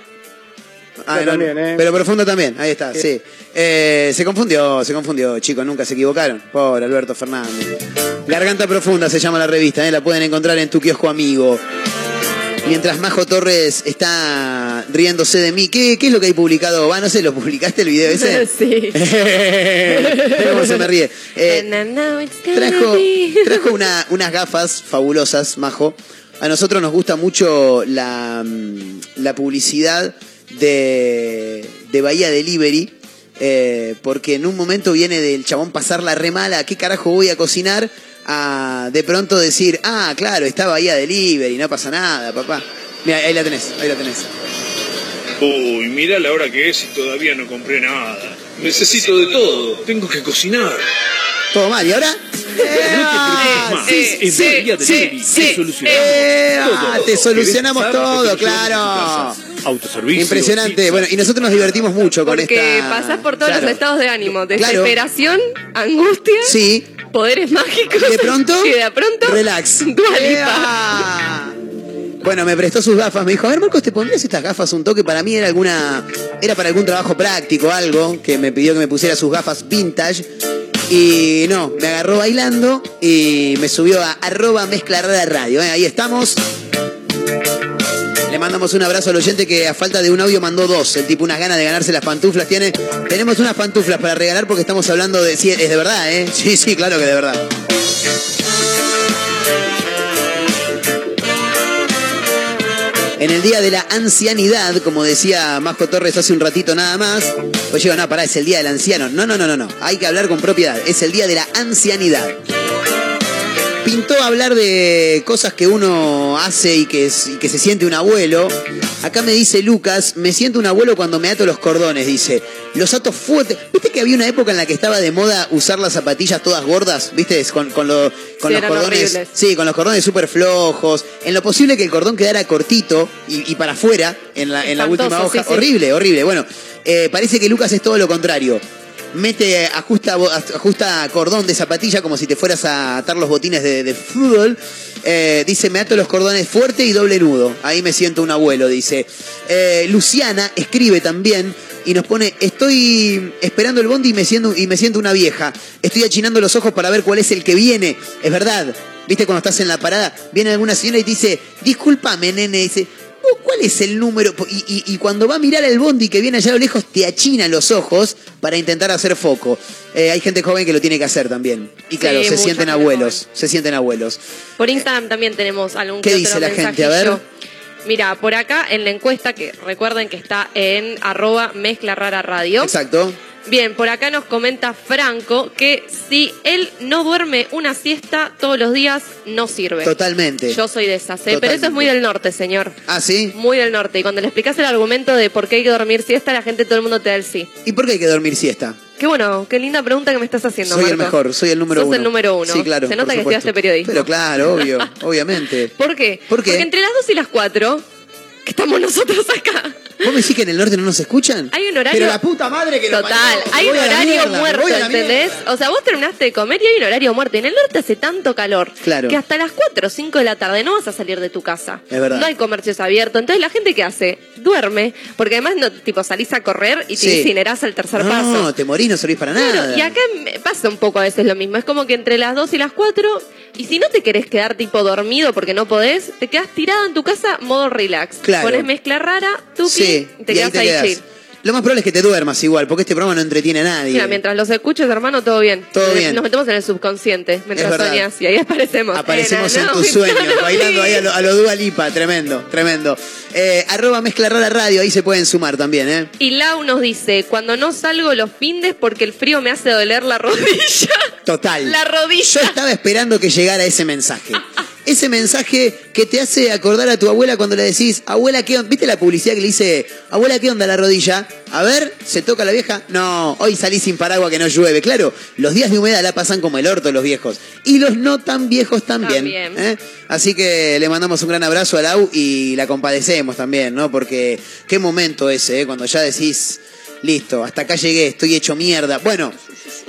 Ah, no, también, ¿eh? Pero profunda también, ahí está, sí. Eh, se confundió, se confundió, chicos, nunca se equivocaron. Pobre Alberto Fernández. Garganta Profunda se llama la revista, ¿eh? la pueden encontrar en tu kiosco amigo. Mientras Majo Torres está riéndose de mí, ¿qué, qué es lo que hay publicado? Va, no sé, ¿lo publicaste el video ese? sí. Cómo se me ríe. Eh, trajo trajo una- unas gafas fabulosas, Majo. A nosotros nos gusta mucho la, mm, la publicidad de, de Bahía Delivery. eh, porque en un momento viene del chabón pasarla re mala, ¿qué carajo voy a cocinar? A de pronto decir, ah, claro, está Bahía Delivery, no pasa nada, papá. Mira, ahí la tenés, ahí la tenés. Uy, mira la hora que es y todavía no compré nada. Necesito de todo. Tengo que cocinar. Todo mal, ¿y ahora? Más, en Bahía Delivery te solucionamos Eh, todo. ah, te solucionamos ¿Querés todo, pasar a que te claro. Autoservicio. Impresionante. pizza. Bueno, y nosotros nos divertimos mucho con Porque esta. pasás por todos Claro. los estados de ánimo. Claro. Desesperación, angustia, Sí. poderes mágicos. Y de pronto. Y de pronto. Relax. Dua Lipa. ¡Ea! Bueno, me prestó sus gafas. Me dijo, a ver, Marcos, ¿te pondrías estas gafas un toque? Para mí era alguna. Era para algún trabajo práctico, algo. Que me pidió que me pusiera sus gafas vintage. Y no, me agarró bailando y me subió a arroba mezcla rara radio. ¿eh? Ahí estamos. Le mandamos un abrazo al oyente que a falta de un audio mandó dos. El tipo unas ganas de ganarse las pantuflas tiene. Tenemos unas pantuflas para regalar porque estamos hablando de... Sí, es de verdad, ¿eh? Sí, sí, claro que de verdad. En el día de la ancianidad, como decía Majo Torres hace un ratito nada más, pues yo, no, pará, es el día del anciano. No, no, no, no, no. Hay que hablar con propiedad. Es el día de la ancianidad. Pintó hablar de cosas que uno hace y que, es- y que se siente un abuelo. Acá me dice Lucas, me siento un abuelo cuando me ato los cordones, dice. Los ato fuerte. ¿Viste que había una época en la que estaba de moda usar las zapatillas todas gordas? ¿Viste? Con, con, lo- con Sí, los cordones. horribles. Sí, con los cordones súper flojos. En lo posible que el cordón quedara cortito y, y para afuera en la, en la última hoja. sí, sí. Horrible, horrible. Bueno, eh, parece que Lucas es todo lo contrario. Mete, ajusta, ajusta cordón de zapatilla como si te fueras a atar los botines de, fútbol. Eh, dice, me ato los cordones fuerte y doble nudo. Ahí me siento un abuelo, dice. Eh, Luciana escribe también y nos pone, estoy esperando el bondi y me, siento, y me siento una vieja. Estoy achinando los ojos para ver cuál es el que viene. Es verdad. ¿Viste cuando estás en la parada? Viene alguna señora y dice, discúlpame, nene. Dice, "¿Vos ¿cuál es el número? Y, y- y cuando va a mirar el bondi que viene allá a lo lejos, te achina los ojos para intentar hacer foco. Eh, hay gente joven que lo tiene que hacer también. Y claro, Sí, se sienten abuelos. Se sienten abuelos. Por Instagram también tenemos algún ¿Qué que dice otro la gente? A ver. Mira, por acá en la encuesta, que recuerden que está en arroba mezcla rara radio. Exacto. Bien, por acá nos comenta Franco que si él no duerme una siesta todos los días, no sirve. Totalmente. Yo soy de esas, ¿eh? pero eso es muy del norte, señor. ¿Ah, sí? Muy del norte. Y cuando le explicas el argumento de por qué hay que dormir siesta, la gente, todo el mundo te da el sí. ¿Y por qué hay que dormir siesta? Qué bueno, qué linda pregunta que me estás haciendo, soy el mejor, soy el número Sos uno. el número uno. Sí, claro. Se nota que estudiaste periodismo. Pero claro, obvio, obviamente. ¿Por qué? ¿Por qué? Porque entre las 2 y las 4, que estamos nosotros acá, ¿Vos me decís que en el norte no nos escuchan? hay un horario. Pero la puta madre que lo Total, parió. hay un horario mierda, muerto, ¿entendés? O sea, vos terminaste de comer y hay un horario muerto. En el norte hace tanto calor Claro. que hasta las 4 o 5 de la tarde no vas a salir de tu casa. Es verdad. No hay comercios abiertos. Entonces, la gente que hace, duerme, porque además no, tipo salís a correr y te Sí. incinerás al tercer No, paso. te morís, no servís para Claro, nada. y acá pasa un poco a veces lo mismo. Es como que entre las 2 y las 4, y si no te querés quedar tipo dormido porque no podés, te quedás tirado en tu casa, modo relax. Claro. Pones mezcla rara, tuki, Sí, y te y quedás ahí, quedás. chill. Lo más probable es que te duermas igual, porque este programa no entretiene a nadie. Mira, mientras los escuches, hermano, todo bien. Todo Nos- bien. Nos metemos en el subconsciente mientras soñas y ahí aparecemos. Aparecemos en Era, tus no, sueños, no, no, bailando ahí a lo, a lo Dua Lipa, tremendo, tremendo. Eh, arroba mezcla rara radio, ahí se pueden sumar también, ¿eh? Y Lau nos dice, cuando no salgo los findes porque el frío me hace doler la rodilla. Total. La rodilla. Yo estaba esperando que llegara ese mensaje. Ese mensaje que te hace acordar a tu abuela cuando le decís, abuela, ¿qué onda? ¿Viste la publicidad que le dice, abuela, ¿qué onda la rodilla? A ver, ¿se toca la vieja? No, hoy salí sin paraguas que no llueve. Claro, los días de humedad la pasan como el orto los viejos. Y los no tan viejos también. También. ¿eh? Así que le mandamos un gran abrazo a Lau y la compadecemos también, ¿no? Porque qué momento ese, ¿eh? Cuando ya decís, listo, hasta acá llegué, estoy hecho mierda. Bueno,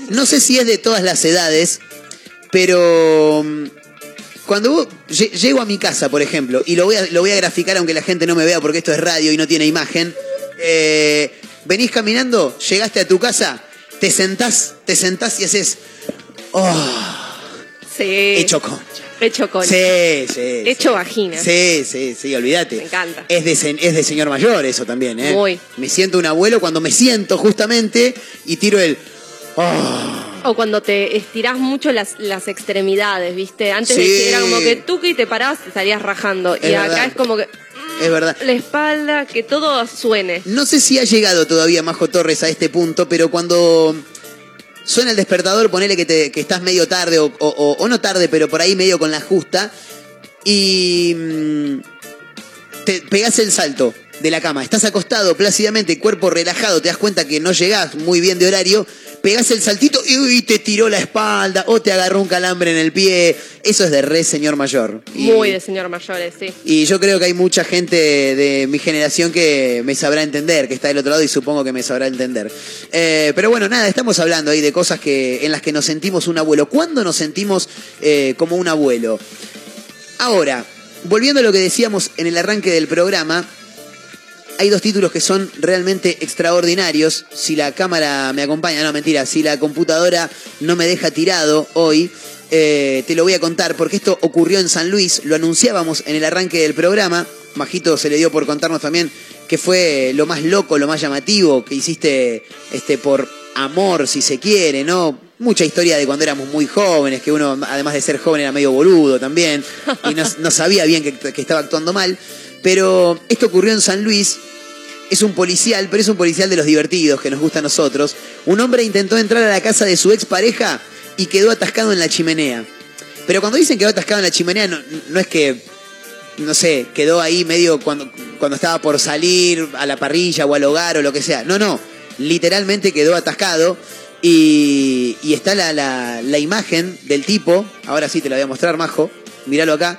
no sé si es de todas las edades, pero mm, cuando vos- lle- llego a mi casa, por ejemplo, y lo voy, a, lo voy a graficar aunque la gente no me vea porque esto es radio y no tiene imagen, eh, venís caminando, llegaste a tu casa, te sentás, te sentás y haces, oh, Sí. hecho concha. Hecho con. Sí, sí. Hecho sí. vagina. Sí, sí, sí, olvídate. Me encanta. Es de, es de señor mayor eso también, ¿eh? Muy. Me siento un abuelo cuando me siento justamente y tiro el... oh, O cuando te estirás mucho las, las extremidades, ¿viste? Antes Sí. de que era como que tú que te parabas te estarías rajando. Es y acá es como que es verdad. la espalda, que todo suene. No sé si ha llegado todavía Majo Torres a este punto, pero cuando suena el despertador, ponele que, te, que estás medio tarde o, o- o- o no tarde, pero por ahí medio con la justa y mm, te pegás el salto de la cama. Estás acostado plácidamente, cuerpo relajado, te das cuenta que no llegás muy bien de horario, pegás el saltito y uy, te tiró la espalda o te agarró un calambre en el pie. Eso es de re señor mayor. Y- Muy de señor mayores, sí. y yo creo que hay mucha gente de mi generación que me sabrá entender, que está del otro lado y supongo que me sabrá entender. Eh, pero bueno, nada, estamos hablando ahí de cosas que, en las que nos sentimos un abuelo. ¿Cuándo nos sentimos eh, como un abuelo? Ahora, volviendo a lo que decíamos en el arranque del programa, hay dos títulos que son realmente extraordinarios. Si la cámara me acompaña, no mentira, si la computadora no me deja tirado hoy, eh, te lo voy a contar porque esto ocurrió en San Luis, lo anunciábamos en el arranque del programa. Majito se le dio por contarnos también que fue lo más loco, lo más llamativo que hiciste este, por amor, si se quiere, ¿no? Mucha historia de cuando éramos muy jóvenes, que uno, además de ser joven, era medio boludo también, y no, sabía bien que estaba actuando mal. Pero esto ocurrió en San Luis, es un policial, pero es un policial de los divertidos que nos gusta a nosotros. Un hombre intentó entrar a la casa de su expareja y quedó atascado en la chimenea. Pero cuando dicen quedó atascado en la chimenea, no, es que, no sé, quedó ahí medio cuando, cuando estaba por salir a la parrilla o al hogar o lo que sea. No, no, literalmente quedó atascado. Y, y está la, la- la imagen del tipo, ahora sí te la voy a mostrar, Majo, míralo acá.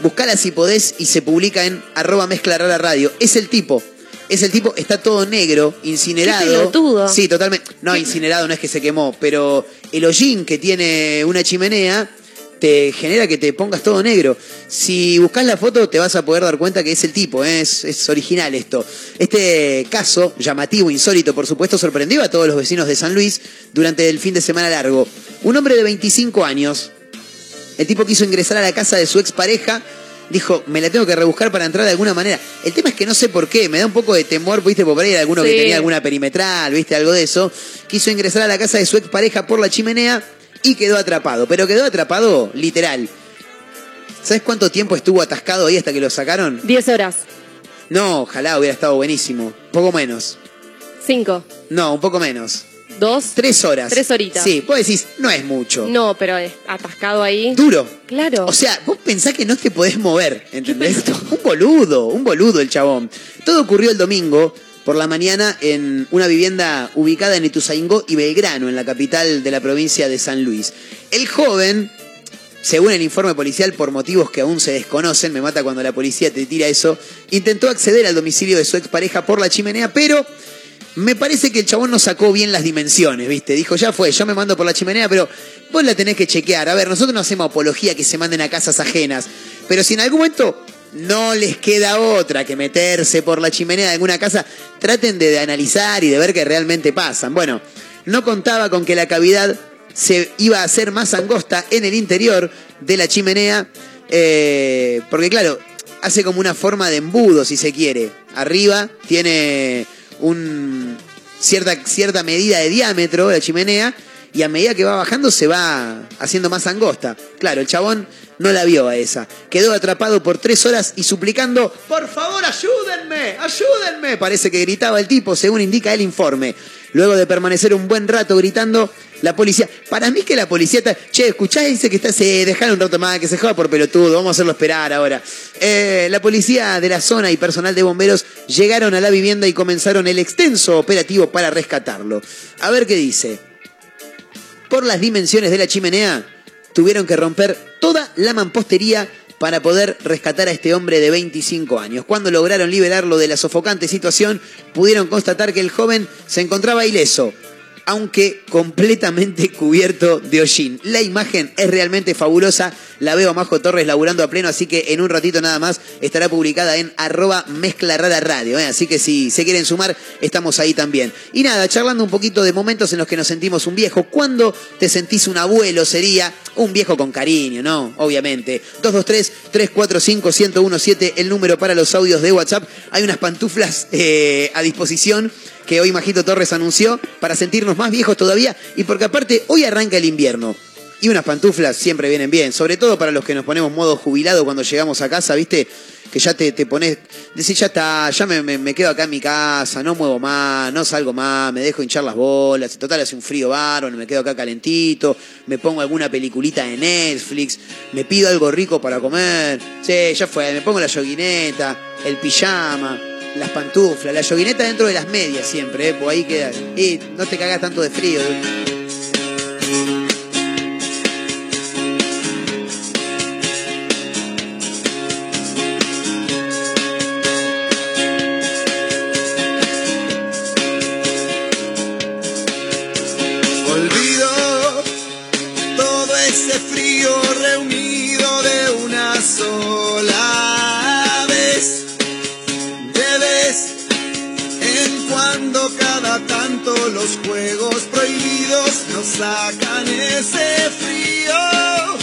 Buscala si podés y se publica en arroba mezcla rara radio. Es el tipo. Es el tipo, está todo negro, incinerado. Qué. Sí, totalmente. No, incinerado no es que se quemó, pero el hollín que tiene una chimenea te genera que te pongas todo negro. Si buscas la foto te vas a poder dar cuenta que es el tipo, ¿eh? es, es original esto. Este caso, llamativo, insólito, por supuesto, sorprendió a todos los vecinos de San Luis durante el fin de semana largo. Un hombre de 25 años, el tipo quiso ingresar a la casa de su expareja. Dijo, me la tengo que rebuscar para entrar de alguna manera. El tema es que no sé por qué, me da un poco de temor, viste, por ahí alguno que tenía alguna perimetral, viste, algo de eso. Quiso ingresar a la casa de su expareja por la chimenea y quedó atrapado. Pero quedó atrapado literal. ¿Sabes cuánto tiempo estuvo atascado ahí hasta que lo sacaron? 10 horas. No, ojalá hubiera estado buenísimo. Poco menos. 5. No, un poco menos. 2. Tres horas. Tres horitas. Sí, vos decís, no es mucho. No, pero es atascado ahí. Duro. Claro. O sea, vos pensás que no te podés mover, ¿entendés? Un boludo, un boludo el chabón. Todo ocurrió el domingo por la mañana en una vivienda ubicada en Ituzaingó y Belgrano, en la capital de la provincia de San Luis. El joven, según el informe policial, por motivos que aún se desconocen, me mata cuando la policía te tira eso, intentó acceder al domicilio de su expareja por la chimenea, pero me parece que el chabón no sacó bien las dimensiones, ¿viste? Dijo, ya fue, yo me mando por la chimenea, pero vos la tenés que chequear. A ver, nosotros no hacemos apología que se manden a casas ajenas, pero si en algún momento no les queda otra que meterse por la chimenea de alguna casa, traten de, analizar y de ver qué realmente pasan. Bueno, no contaba con que la cavidad se iba a hacer más angosta en el interior de la chimenea, eh, porque claro, hace como una forma de embudo, si se quiere. Arriba tiene un cierta, cierta medida de diámetro la chimenea y a medida que va bajando se va haciendo más angosta. Claro, el chabón no la vio a esa. Quedó atrapado por tres horas y suplicando, por favor, ayúdenme, ayúdenme. Parece que gritaba el tipo, según indica el informe. Luego de permanecer un buen rato gritando, la policía. Para mí que la policía está. Che, escuchá, dice que está. Se dejaron un rato más, que se joda por pelotudo. Vamos a hacerlo esperar ahora. Eh, la policía de la zona y personal de bomberos llegaron a la vivienda y comenzaron el extenso operativo para rescatarlo. A ver qué dice. Por las dimensiones de la chimenea, tuvieron que romper toda la mampostería para poder rescatar a este hombre de 25 años. Cuando lograron liberarlo de la sofocante situación, pudieron constatar que el joven se encontraba ileso, aunque completamente cubierto de hollín. La imagen es realmente fabulosa. La veo a Majo Torres laburando a pleno, así que en un ratito nada más estará publicada en arroba mezcla rara radio. ¿eh? Así que si se quieren sumar, estamos ahí también. Y nada, charlando un poquito de momentos en los que nos sentimos un viejo. ¿Cuándo te sentís un abuelo? Sería un viejo con cariño, ¿no? Obviamente. 223-345-1017, el número para los audios de WhatsApp. Hay unas pantuflas eh, a disposición que hoy Majito Torres anunció para sentirnos más viejos todavía y porque aparte hoy arranca el invierno. Y unas pantuflas siempre vienen bien, sobre todo para los que nos ponemos modo jubilado cuando llegamos a casa, ¿viste? Que ya te, te pones, decís, ya está, ya me, me, me, quedo acá en mi casa, no muevo más, no salgo más, me dejo hinchar las bolas, en total hace un frío bárbaro, me quedo acá calentito, me pongo alguna peliculita de Netflix, me pido algo rico para comer, sí, ya fue, me pongo la yoguineta, el pijama, las pantuflas, la yoguineta dentro de las medias siempre, ¿eh? por ahí quedas, y no te cagas tanto de frío. ¿eh? los juegos prohibidos nos sacan ese frío.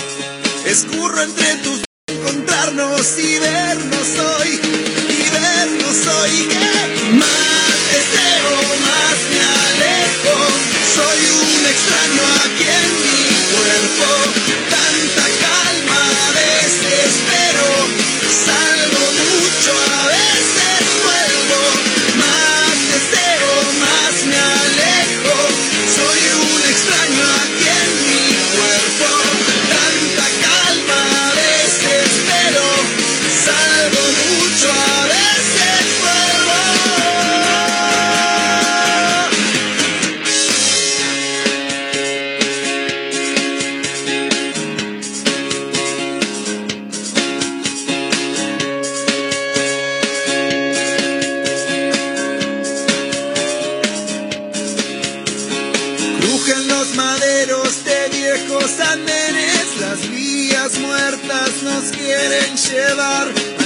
Escurro entre tus encontrarnos y vernos hoy, y vernos hoy que más deseo más. viejos andenes, las vías muertas nos quieren llevar.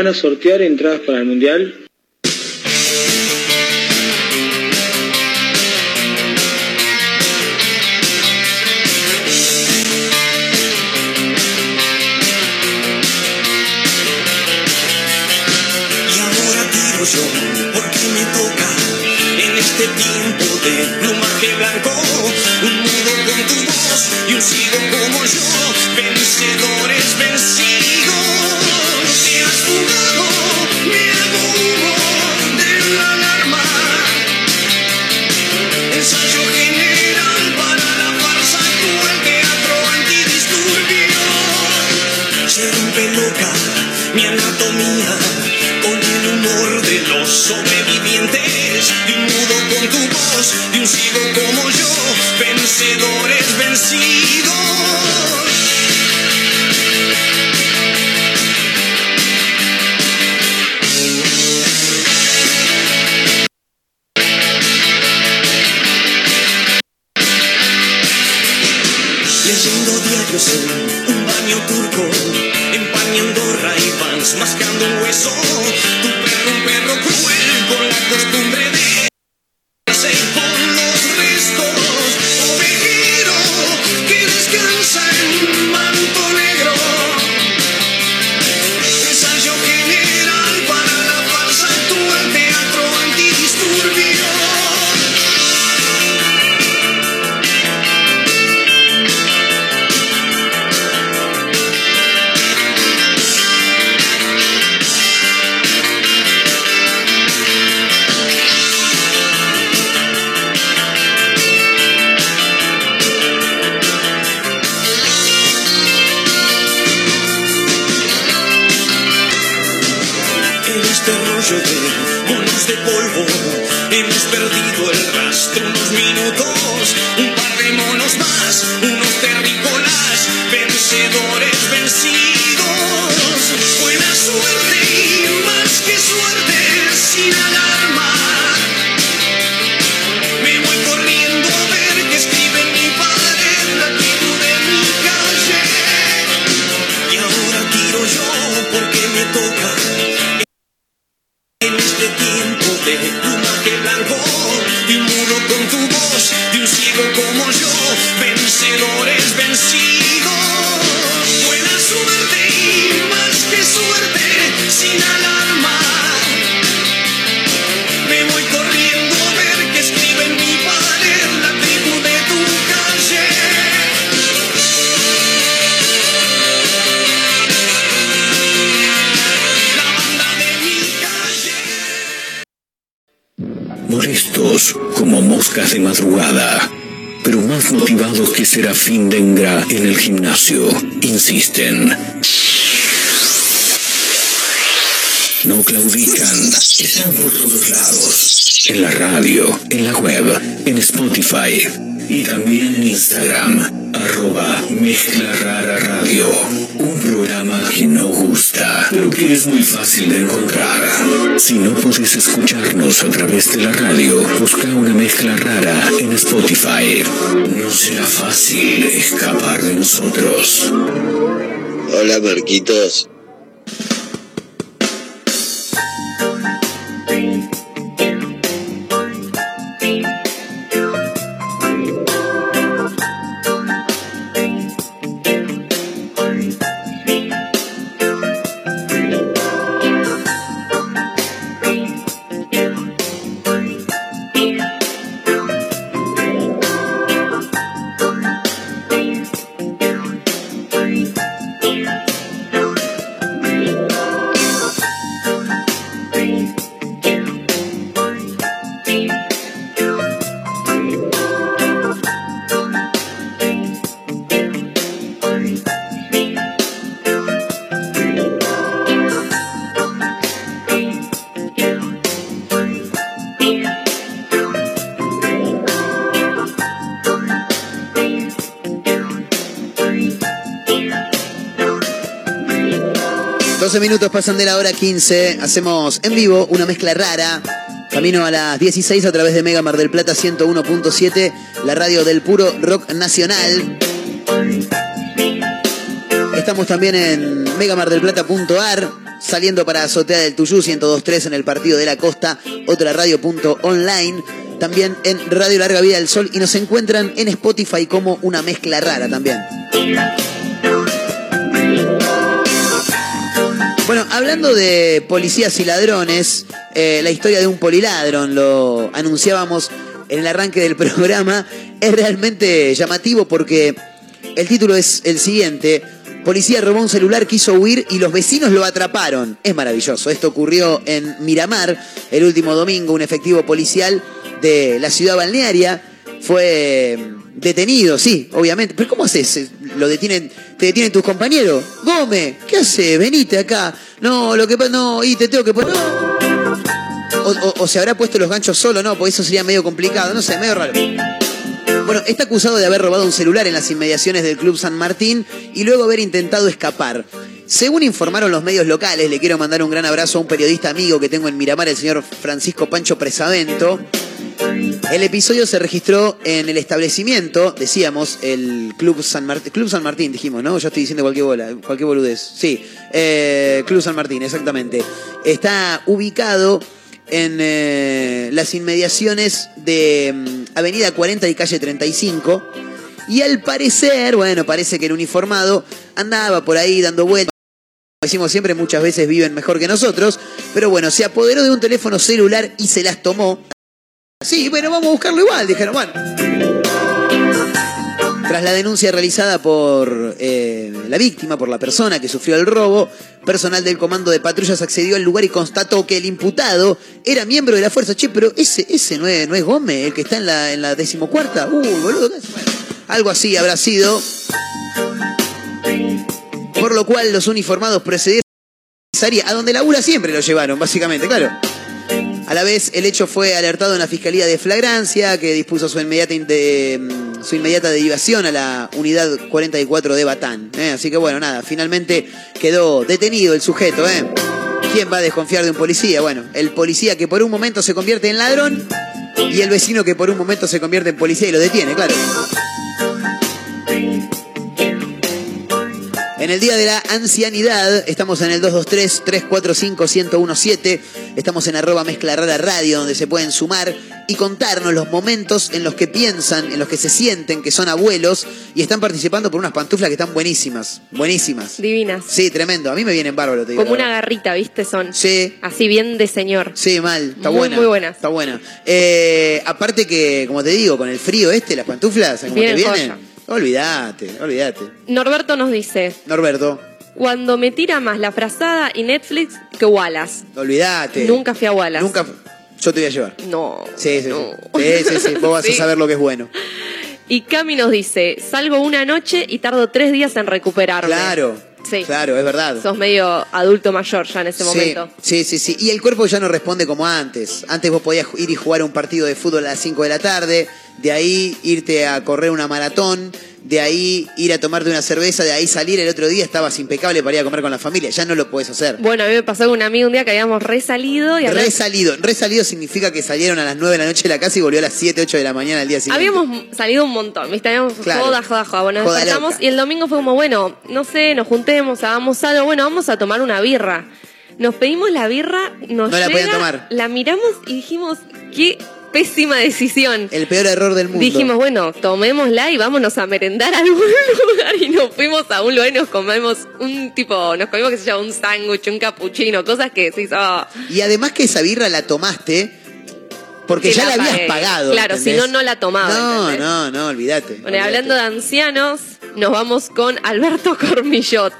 van a sortear entradas para el Mundial. sobrevivientes de un nudo con tu voz, de un sigo como yo, vencedores vencidos. this. 12 minutos pasan de la hora 15. Hacemos en vivo una mezcla rara. Camino a las 16 a través de Mega Mar del Plata 101.7, la radio del puro rock nacional. Estamos también en megamardelplata.ar, saliendo para Azotea del Tuyú 102.3 en el Partido de la Costa, otra radio.online también en Radio Larga Vida del Sol y nos encuentran en Spotify como una mezcla rara también. Bueno, hablando de policías y ladrones, eh, la historia de un poliladron, lo anunciábamos en el arranque del programa, es realmente llamativo porque el título es el siguiente. Policía robó un celular, quiso huir y los vecinos lo atraparon. Es maravilloso. Esto ocurrió en Miramar el último domingo. Un efectivo policial de la ciudad balnearia fue detenido, sí, obviamente. Pero ¿cómo haces? ¿Lo detienen, te detienen tus compañeros? Gómez, ¿qué hace? Venite acá. No, lo que pasa, no, y te tengo que poner. O- o se habrá puesto los ganchos solo, no, porque eso sería medio complicado, no sé, medio raro. Bueno, está acusado de haber robado un celular en las inmediaciones del Club San Martín y luego haber intentado escapar. Según informaron los medios locales, le quiero mandar un gran abrazo a un periodista amigo que tengo en Miramar, el señor Francisco Pancho Presavento. El episodio se registró en el establecimiento, decíamos, el Club San Martín, Club San Martín dijimos, ¿no? Yo estoy diciendo cualquier bola, cualquier boludez. Sí, eh, Club San Martín, exactamente. Está ubicado en eh, las inmediaciones de mm, Avenida 40 y calle 35. Y al parecer, bueno, parece que el uniformado andaba por ahí dando vueltas. Como decimos siempre, muchas veces viven mejor que nosotros. Pero bueno, se apoderó de un teléfono celular y se las tomó. Sí, bueno, vamos a buscarlo igual, dijeron, bueno. Tras la denuncia realizada por eh, la víctima, por la persona que sufrió el robo, personal del comando de patrullas accedió al lugar y constató que el imputado era miembro de la fuerza. Che, pero ese, ese no, es, no es Gómez, el que está en la, en la decimocuarta. Uy, boludo. ¿qué es? Bueno, algo así habrá sido. Por lo cual los uniformados procedieron a donde labura siempre lo llevaron, básicamente, claro. A la vez, el hecho fue alertado en la Fiscalía de Flagrancia, que dispuso su inmediata, mm, su inmediata derivación a la unidad 44 de Batán. ¿eh? Así que bueno, nada, finalmente quedó detenido el sujeto. ¿eh? ¿Quién va a desconfiar de un policía? Bueno, el policía que por un momento se convierte en ladrón y el vecino que por un momento se convierte en policía y lo detiene, claro. En el Día de la Ancianidad, estamos en el 223-345-1017, estamos en arroba mezcla rara radio, donde se pueden sumar y contarnos los momentos en los que piensan, en los que se sienten que son abuelos y están participando por unas pantuflas que están buenísimas, buenísimas. Divinas. Sí, tremendo, a mí me vienen bárbaro, te digo. Como una garrita, ¿viste? Son. Sí. Así bien de señor. Sí, mal, está Muy, buena. muy buena. Está buena. Eh, aparte que, como te digo, con el frío este, las pantuflas, como te Vienen vienen, joya. Olvídate, olvídate. Norberto nos dice, Norberto, cuando me tira más la frazada y Netflix que Wallace. olvídate. Nunca fui a Wallace. Nunca. Yo te voy a llevar. No. Sí, sí, sí. Sí, sí, sí. Vos vas Sí. a saber lo que es bueno. Y Cami nos dice, salgo una noche y tardo tres días en recuperarme. Claro. Sí. Claro, es verdad. Sos medio adulto mayor ya en ese Sí, momento. Sí, sí, sí. Y el cuerpo ya no responde como antes. Antes vos podías ir y jugar un partido de fútbol a las 5 de la tarde, de ahí irte a correr una maratón, de ahí ir a tomarte una cerveza, de ahí salir el otro día estabas impecable para ir a comer con la familia. Ya no lo puedes hacer. Bueno, a mí me pasó con un amigo un día que habíamos resalido y hablamos- Resalido. Resalido significa que salieron a las 9 de la noche de la casa y volvió a las 7, 8 de la mañana al día siguiente. Habíamos salido un montón, ¿viste? Habíamos Claro. joda, joda, joda. Bueno, nos despertamos y el domingo fue como, bueno, no sé, nos juntemos, hagamos algo. Bueno, vamos a tomar una birra. Nos pedimos la birra, nos No la llega, podían tomar. la miramos y dijimos, qué pésima decisión. El peor error del mundo. Dijimos, bueno, tomémosla y vámonos a merendar a algún lugar. Y nos fuimos a un lugar y nos comemos un tipo, nos comimos que se llama un sándwich, un capuchino, cosas que se hizo. Y además que esa birra la tomaste porque Que ya la la habías pagado. Claro, si no, no la tomaba, No, ¿entendés? no, no, olvídate. Bueno, y olvídate. hablando de ancianos, nos vamos con Alberto Cormillot.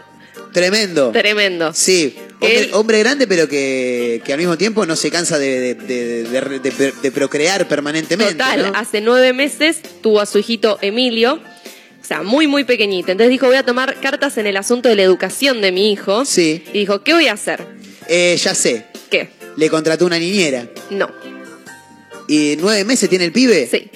Tremendo. Tremendo. Sí, hombre, Él- hombre grande, pero que, que al mismo tiempo no se cansa de, de- de- de- procrear permanentemente. Total, ¿no? hace nueve meses tuvo a su hijito Emilio. O sea, muy, muy pequeñito. Entonces dijo, voy a tomar cartas en el asunto de la educación de mi hijo. Sí. Y dijo, ¿qué voy a hacer? Eh, ya sé. ¿Qué? Le contrató una niñera. No. ¿Y nueve meses tiene el pibe? Sí.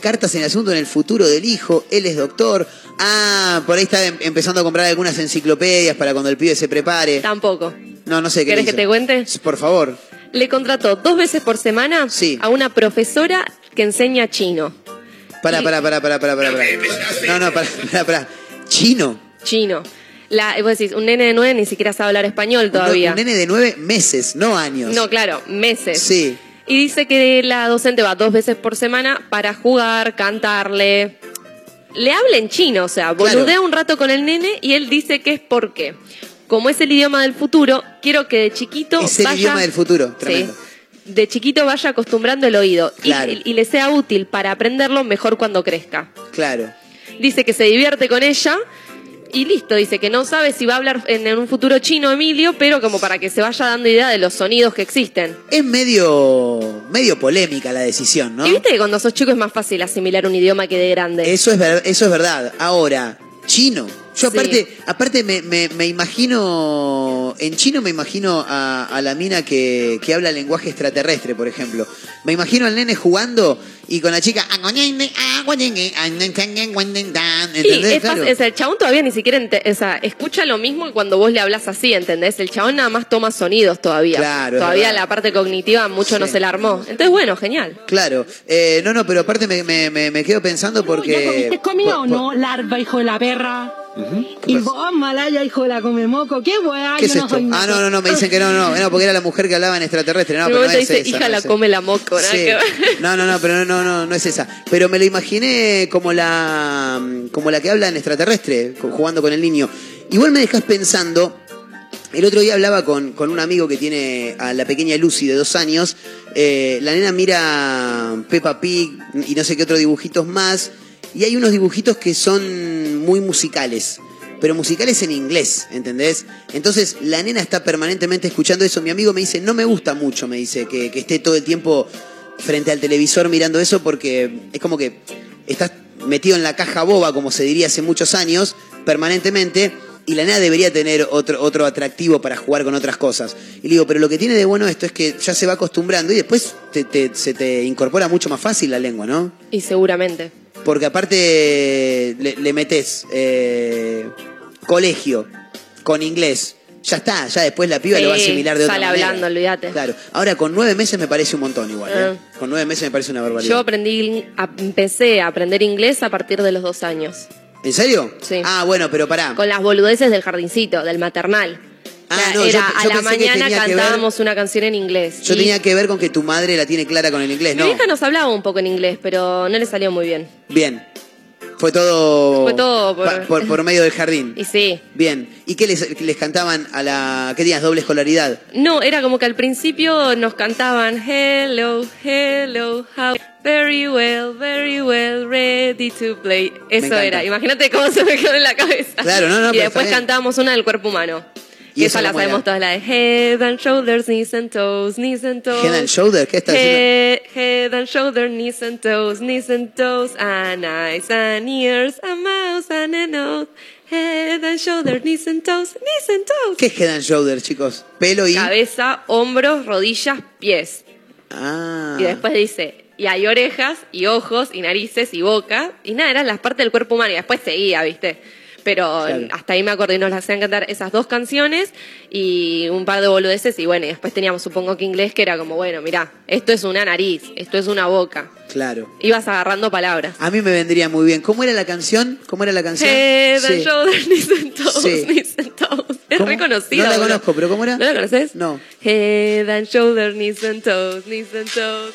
Cartas en el asunto en el futuro del hijo. Él es doctor. Ah, por ahí está em- empezando a comprar algunas enciclopedias para cuando el pibe se prepare. Tampoco. No, no sé qué. ¿Querés que te cuente? Por favor. Le contrató dos veces por semana a una profesora que enseña chino. Para, para, para, para, para, para. No, no, para, para, para. Chino. Chino. La, vos decís, un nene de nueve ni siquiera sabe hablar español todavía. Un nene de nueve meses, no años. No, claro, meses. Sí. Y dice que la docente va dos veces por semana para jugar, cantarle. Le habla en chino, o sea, Claro. boludea un rato con el nene y él dice que es porque, como es el idioma del futuro, quiero que de chiquito Es el vaya, idioma del futuro. Sí. Tremendo. de chiquito vaya acostumbrando el oído y- Claro. y, y le sea útil para aprenderlo mejor cuando crezca. Claro. Dice que se divierte con ella y listo, dice que no sabe si va a hablar en, un futuro chino Emilio, pero como para que se vaya dando idea de los sonidos que existen. Es medio, medio polémica la decisión, ¿no? Y viste que cuando sos chico es más fácil asimilar un idioma que de grande. Eso es, ver- eso es verdad. Ahora, chino. Yo aparte, aparte me, me- me imagino, en chino me imagino a, a la mina que, que habla lenguaje extraterrestre, por ejemplo. Me imagino al nene jugando y con la chica... Sí, es, Claro. sea, el chabón todavía ni siquiera ente- o sea, escucha lo mismo que cuando vos le hablas así, ¿entendés? El chabón nada más toma sonidos todavía. Claro, es todavía la parte cognitiva mucho no Sí. se la armó. Entonces, bueno, genial. Claro. Eh, no, no, pero aparte me, me, me, me quedo pensando porque... ¿Te comió por- o no? Larva, hijo de la perra. Y vos, Malaya, hijo de la come moco. ¿Qué weá? ¿Qué es no esto? soy Ah, no, no, no, me dicen que no, no, no, porque era la mujer que hablaba en extraterrestre. No, un pero no es dice, esa. hija no la es come la moco, Sí. ver. No, no, no, pero no, no, no, no es esa. Pero me lo imaginé como la, como la que habla en extraterrestre, jugando con el niño. Igual me dejas pensando. El otro día hablaba con, con un amigo que tiene a la pequeña Lucy de dos años. Eh, la nena mira Peppa Pig y no sé qué otros dibujitos más. Y hay unos dibujitos que son muy musicales. Pero musicales en inglés, ¿entendés? Entonces la nena está permanentemente escuchando eso. Mi amigo me dice, no me gusta mucho, me dice, que, esté todo el tiempo frente al televisor mirando eso porque es como que estás metido en la caja boba, como se diría hace muchos años, permanentemente, y la nena debería tener otro, otro atractivo para jugar con otras cosas. Y le digo, pero lo que tiene de bueno esto es que ya se va acostumbrando y después te- te- se te incorpora mucho más fácil la lengua, ¿no? Y seguramente. Porque aparte le, le metes eh, colegio con inglés. Ya está, ya después la piba Sí, lo va a asimilar de otra sale manera. hablando, olvídate. Claro. Ahora con nueve meses me parece un montón igual. ¿eh? Ah. Con nueve meses me parece una barbaridad. Yo aprendí, empecé a aprender inglés a partir de los dos años. ¿En serio? Sí. Ah, bueno, pero pará. Con las boludeces del jardincito, del maternal. Ah, no, era, yo a la mañana ver- cantábamos una canción en inglés. Yo Y tenía que ver con que tu madre la tiene clara con el inglés, Mi ¿no? hija nos hablaba un poco en inglés, pero no le salió muy bien. Bien. Fue todo. Fue todo por- pa- por, por medio del jardín. Y sí. Bien. ¿Y qué les, les cantaban a la. ¿Qué tenías? ¿Doble escolaridad? No, era como que al principio nos cantaban Hello, hello, how very well, very well, ready to play. Eso era. Imagínate cómo se me quedó en la cabeza. Claro, no, no, Y después cantábamos una del cuerpo humano. ¿Y esa la sabemos todas, la de Head and Shoulders, Knees and Toes, Knees and Toes. Head and Shoulder, ¿qué diciendo? Head, head and shoulder, knees and toes, knees and toes, and eyes and ears, a mouse and a nose. Head and shoulder, knees and toes, knees and toes. ¿Qué es Head and Shoulder, chicos? Pelo y. Cabeza, hombros, rodillas, pies. Ah. Y después dice, y hay orejas, y ojos, y narices, y boca. Y nada, eran las partes del cuerpo humano. Y después seguía, ¿viste? Pero Claro. hasta ahí me acordé y nos las hacían cantar esas dos canciones y un par de boludeces. Y bueno, y después teníamos, supongo que inglés, que era como, bueno, mirá, esto es una nariz, esto es una boca. Claro. Ibas agarrando palabras. A mí me vendría muy bien. ¿Cómo era la canción? ¿Cómo era la canción? Head and shoulders, knees and toes, Sí. knees and toes. Es reconocida. No la conozco, pero ¿cómo era? ¿No la conoces? No. Head and shoulders, knees and toes, knees and toes.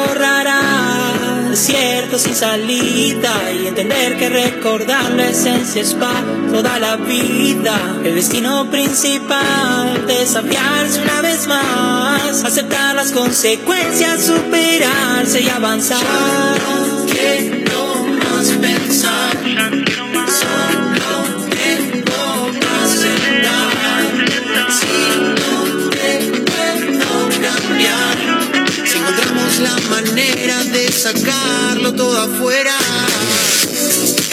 desierto sin salida y entender que recordar la esencia es para toda la vida. El destino principal, desafiarse una vez más, aceptar las consecuencias, superarse y avanzar. quiero más pensar. Solo tengo que la manera de sacarlo todo afuera.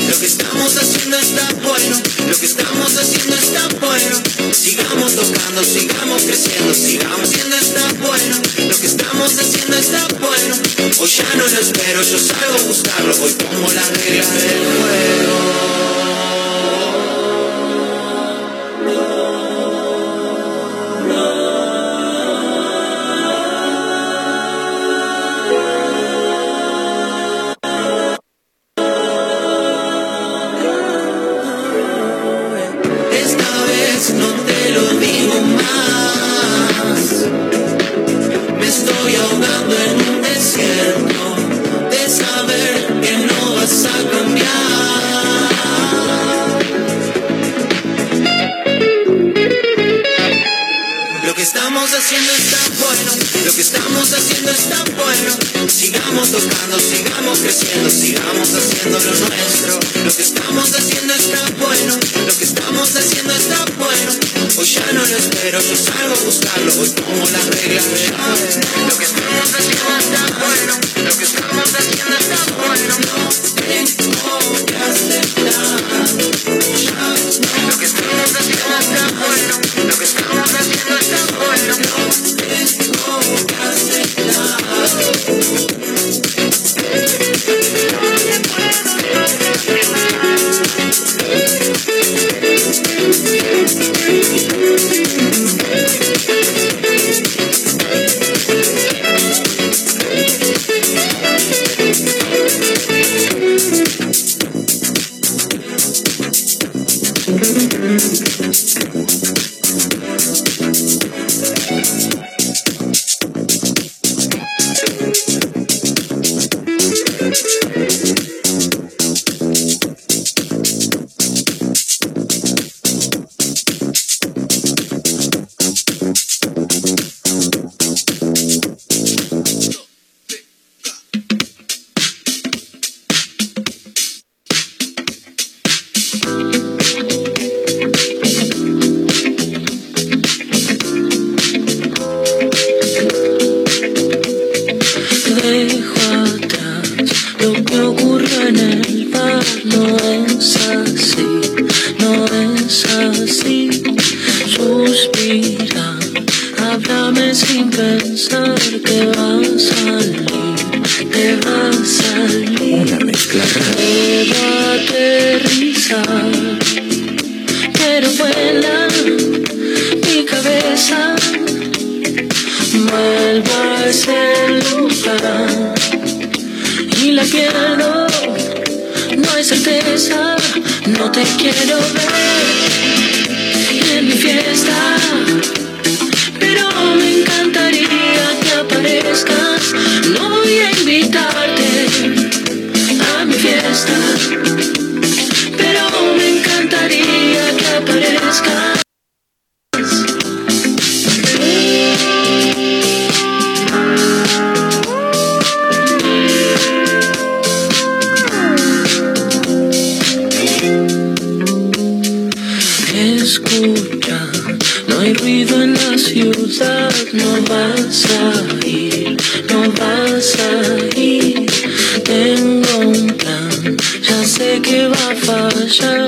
Lo que estamos haciendo está bueno, lo que estamos haciendo está bueno. Sigamos tocando, sigamos creciendo, sigamos siendo está bueno. Lo que estamos haciendo está bueno. Hoy ya no lo espero, yo salgo a buscarlo, hoy pongo la regla del juego. no vas a ir. Tengo un plan, ya sé que va a fallar.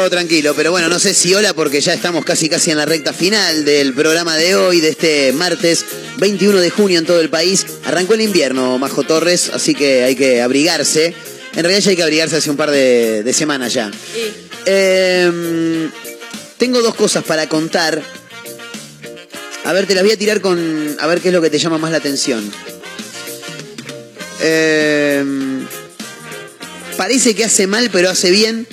Todo tranquilo. Pero bueno, no sé si hola porque ya estamos casi casi en la recta final del programa de hoy, de este martes 21 de junio en todo el país. Arrancó el invierno, Majo Torres, así que hay que abrigarse. En realidad ya hay que abrigarse hace un par de, de semanas ya. Em, tengo dos cosas para contar. A ver, te las voy a tirar con... A ver qué es lo que te llama más la atención. Em, parece que hace mal, pero hace bien.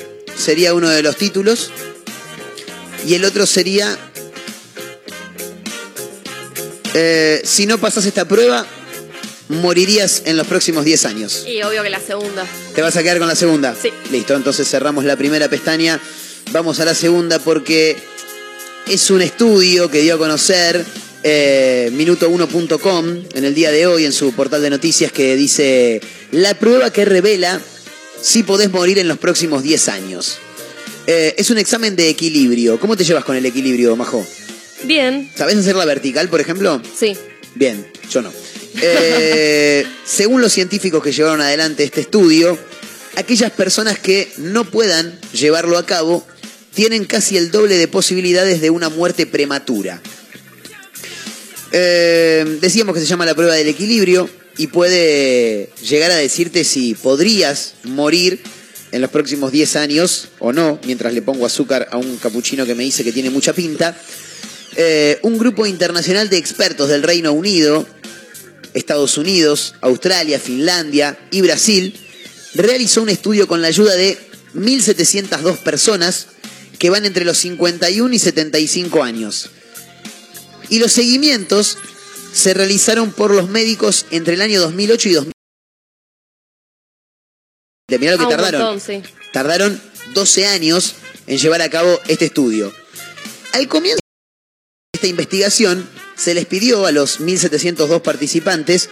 Sería uno de los títulos. Y el otro sería Eh, si no pasas esta prueba, morirías en los próximos 10 años. Y obvio que la segunda. ¿Te vas a quedar con la segunda? Sí. Listo, entonces cerramos la primera pestaña. Vamos a la segunda porque es un estudio que dio a conocer eh, minuto1.com en el día de hoy en su portal de noticias que dice la prueba que revela si podés morir en los próximos 10 años. Eh, es un examen de equilibrio. ¿Cómo te llevas con el equilibrio, Majo? Bien. ¿Sabés hacerla vertical, por ejemplo? Sí. Bien, yo no. Eh, según los científicos que llevaron adelante este estudio, aquellas personas que no puedan llevarlo a cabo tienen casi el doble de posibilidades de una muerte prematura. Eh, decíamos que se llama la prueba del equilibrio y puede llegar a decirte si podrías morir en los próximos 10 años o no, mientras le pongo azúcar a un capuchino que me dice que tiene mucha pinta. Eh, un grupo internacional de expertos del Reino Unido, Estados Unidos, Australia, Finlandia y Brasil realizó un estudio con la ayuda de 1.702 personas que van entre los 51 y 75 años. Y los seguimientos se realizaron por los médicos entre el año 2008 y 2000. Mirá lo que Ah, tardaron. montón, sí. Tardaron 12 años en llevar a cabo este estudio. Al comienzo de esta investigación se les pidió a los 1.702 participantes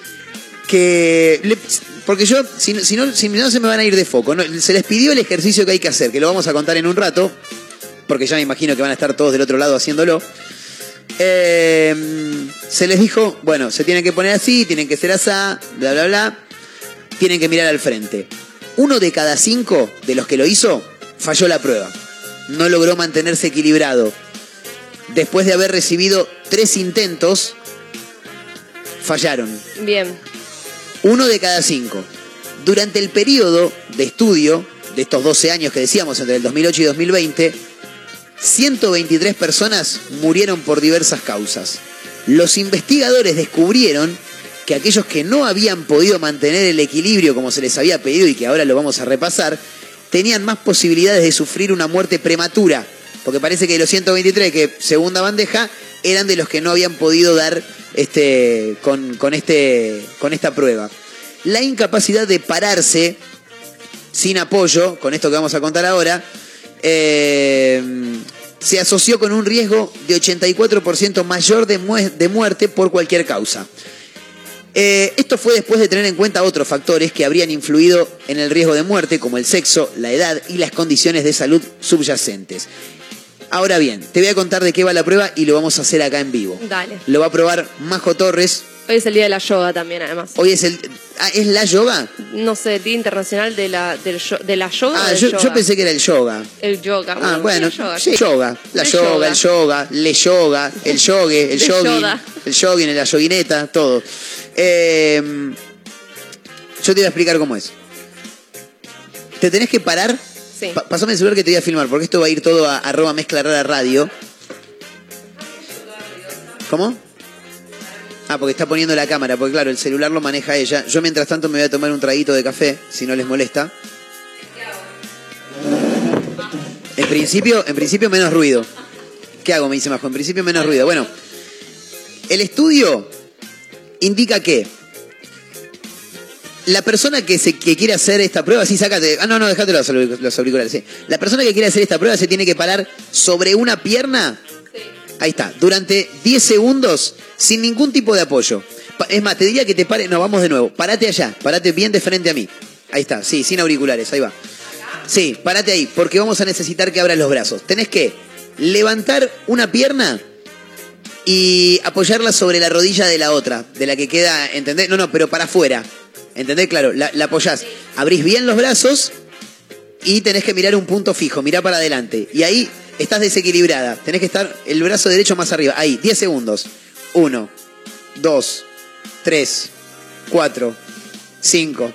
que... le- porque yo, si, no- si no, si no se me van a ir de foco, ¿no? se les pidió el ejercicio que hay que hacer, que lo vamos a contar en un rato, porque ya me imagino que van a estar todos del otro lado haciéndolo. Eh, se les dijo, bueno, se tienen que poner así, tienen que ser asá, bla, bla, bla, tienen que mirar al frente. Uno de cada cinco de los que lo hizo falló la prueba. No logró mantenerse equilibrado. Después de haber recibido tres intentos, fallaron. Bien. Uno de cada cinco. Durante el periodo de estudio de estos 12 años que decíamos, entre el 2008 y 2020, 123 personas murieron por diversas causas. Los investigadores descubrieron que aquellos que no habían podido mantener el equilibrio como se les había pedido y que ahora lo vamos a repasar, tenían más posibilidades de sufrir una muerte prematura. Porque parece que los 123 que segunda bandeja eran de los que no habían podido dar este, con, con, este, con esta prueba. La incapacidad de pararse sin apoyo, con esto que vamos a contar ahora, eh, se asoció con un riesgo de 84% mayor de, mue- de muerte por cualquier causa. Eh, esto fue después de tener en cuenta otros factores que habrían influido en el riesgo de muerte, como el sexo, la edad y las condiciones de salud subyacentes. Ahora bien, te voy a contar de qué va la prueba y lo vamos a hacer acá en vivo. Dale. Lo va a probar Majo Torres. Hoy es el día de la yoga también, además. Hoy es el. Ah, ¿Es la yoga? No sé, el Día Internacional de la, del de la yoga. Ah, yo, yoga? yo pensé que era el yoga. El yoga. Ah, bueno, el yoga, sí, sí. yoga. La yoga, yoga. el yoga, le yoga, el yogue, el jogging, el jogging, la yoguineta, todo. Eh, yo te voy a explicar cómo es. Te tenés que parar. Sí. Pa- pasame el celular que te voy a filmar, porque esto va a ir todo a arroba mezcla rara radio. ¿Cómo? Ah, porque está poniendo la cámara, porque claro, el celular lo maneja ella. Yo mientras tanto me voy a tomar un traguito de café, si no les molesta. En principio, en principio menos ruido. ¿Qué hago? Me dice Majo. En principio menos ruido. Bueno, el estudio indica que la persona que, se, que quiere hacer esta prueba, sí, sácate. Ah, no, no, déjate los, los auriculares. La persona que quiere hacer esta prueba se tiene que parar sobre una pierna. Ahí está, durante 10 segundos sin ningún tipo de apoyo. Es más, te diría que te pare. No, vamos de nuevo. Parate allá, parate bien de frente a mí. Ahí está, sí, sin auriculares, ahí va. Sí, parate ahí, porque vamos a necesitar que abras los brazos. Tenés que levantar una pierna y apoyarla sobre la rodilla de la otra, de la que queda, ¿entendés? No, no, pero para afuera. ¿Entendés? Claro, la, la apoyás. Abrís bien los brazos y tenés que mirar un punto fijo, mirá para adelante. Y ahí estás desequilibrada. Tenés que estar el brazo derecho más arriba. Ahí, 10 segundos. 1, 2, 3, 4, 5,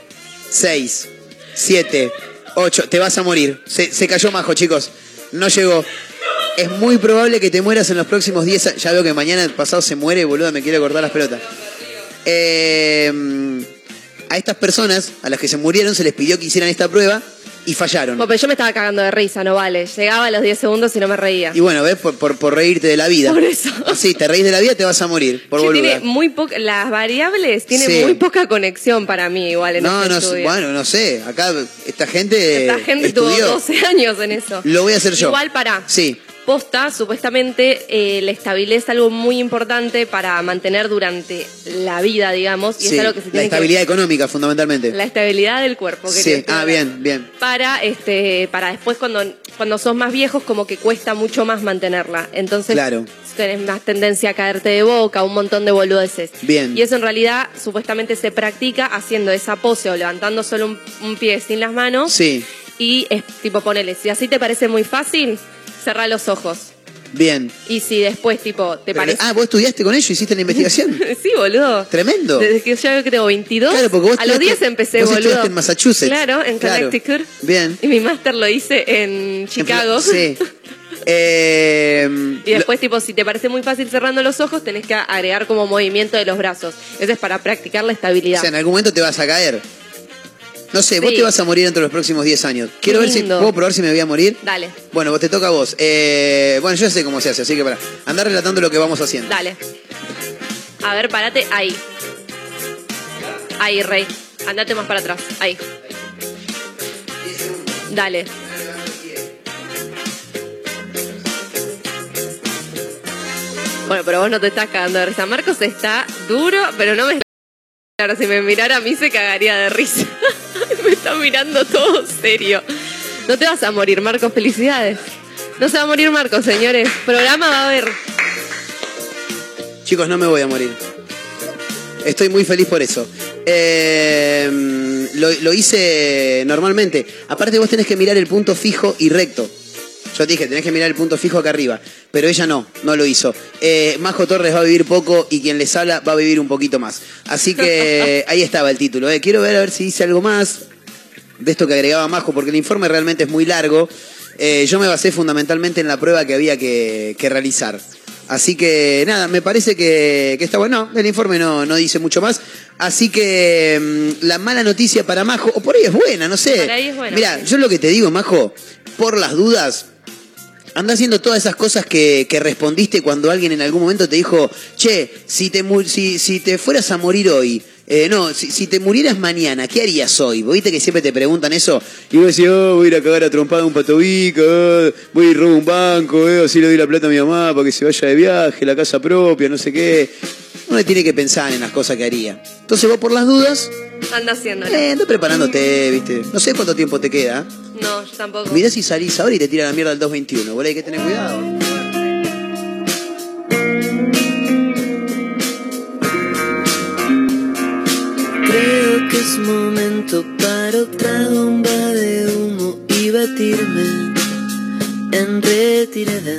6, 7, 8. Te vas a morir. Se, se cayó majo, chicos. No llegó. Es muy probable que te mueras en los próximos 10 años. Ya veo que mañana pasado se muere, boludo, me quiere cortar las pelotas. Eh, a estas personas, a las que se murieron, se les pidió que hicieran esta prueba y fallaron. Bueno, pero yo me estaba cagando de risa, no vale. Llegaba a los 10 segundos y no me reía. Y bueno, ves, por, por, por reírte de la vida. Por eso. Sí, te reís de la vida, te vas a morir, por boluda. tiene muy poca, las variables tienen Sí. muy poca conexión para mí igual en No, este no, sé, estudio. bueno, no sé. Acá esta gente. Esta gente estudió. tuvo 12 años en eso. Lo voy a hacer yo. Igual para. Sí. Posta, supuestamente, eh, la estabilidad es algo muy importante para mantener durante la vida, digamos, y sí. es algo que se La estabilidad económica, fundamentalmente. que... La estabilidad del cuerpo. quería Sí, ah, bien, bien. Para, este, para después cuando, cuando sos más viejos como que cuesta mucho más mantenerla. Entonces Claro. tenés más tendencia a caerte de boca, un montón de boludeces. Bien. Y eso en realidad supuestamente se practica haciendo esa pose o levantando solo un, un pie sin las manos. Sí, Y es tipo, ponele, si así te parece muy fácil, cerrá los ojos. bien. Y si después, tipo, te Pero- parece. ah, ¿vos estudiaste con ellos? ¿Hiciste la investigación? sí, boludo. Tremendo. Desde que yo creo que tengo 22. Claro, porque vos a los estudiaste- 10 empecé, vos boludo. en Massachusetts. Claro, en Claro. Connecticut. Bien. Y mi máster lo hice en Chicago. Sí. Eh, Y después, tipo, si te parece muy fácil cerrando los ojos, tenés que agregar como movimiento de los brazos. Eso es para practicar la o estabilidad. sea, en algún momento te vas a caer. No sé, vos Sí. te vas a morir entre los próximos 10 años. Quiero ver si lindo. puedo probar si me voy a morir. Dale, Bueno, vos te toca a vos. Eh, bueno, yo ya sé cómo se hace, así que para andar relatando lo que vamos haciendo. dale. A ver, parate ahí. Ahí, Rey. Andate más para atrás. Ahí. Dale. Bueno, pero vos no te estás cagando de risa. Marcos está duro, pero no me... Ahora, si me mirara a mí se cagaría de risa. me está mirando todo serio. No te vas a morir, Marcos. Felicidades. No se va a morir Marcos, señores. Programa va a haber. Chicos, no me voy a morir. Estoy muy feliz por eso. Eh, lo, lo hice normalmente. Aparte vos tenés que mirar el punto fijo y recto. Yo te dije, tenés que mirar el punto fijo acá arriba. Pero ella no, no lo hizo. Eh, Majo Torres va a vivir poco y quien les habla va a vivir un poquito más. Así que ahí estaba el título. eh. Quiero ver a ver si dice algo más de esto que agregaba Majo, porque el informe realmente es muy largo. Eh, yo me basé fundamentalmente en la prueba que había que, que realizar. Así que nada, me parece que, que está bueno. No, el informe no, no dice mucho más. Así que mm, la mala noticia para Majo, o por ahí es buena, no sé. Por ahí es buena, Mira, yo lo que te digo, Majo, por las dudas, anda haciendo todas esas cosas que, que respondiste cuando alguien en algún momento te dijo, che, si te, si, si te fueras a morir hoy, eh, no, si, si te murieras mañana, ¿qué harías hoy? ¿Vos ¿Viste que siempre te preguntan eso? Y vos decís, oh, voy a ir a cagar a trompada un patobico, oh, voy a ir a robar un banco, eh, así le doy la plata a mi mamá para que se vaya de viaje, la casa propia, no sé qué. Uno tiene que pensar en las cosas que haría. Entonces vos por las dudas, Anda haciéndolo. eh, anda preparándote, ¿viste? No sé cuánto tiempo te queda. No, yo tampoco. Mirá si salís ahora y te tira la mierda al 221, boludo, hay que tener cuidado. Creo que es momento para otra bomba de humo y batirme en retirada.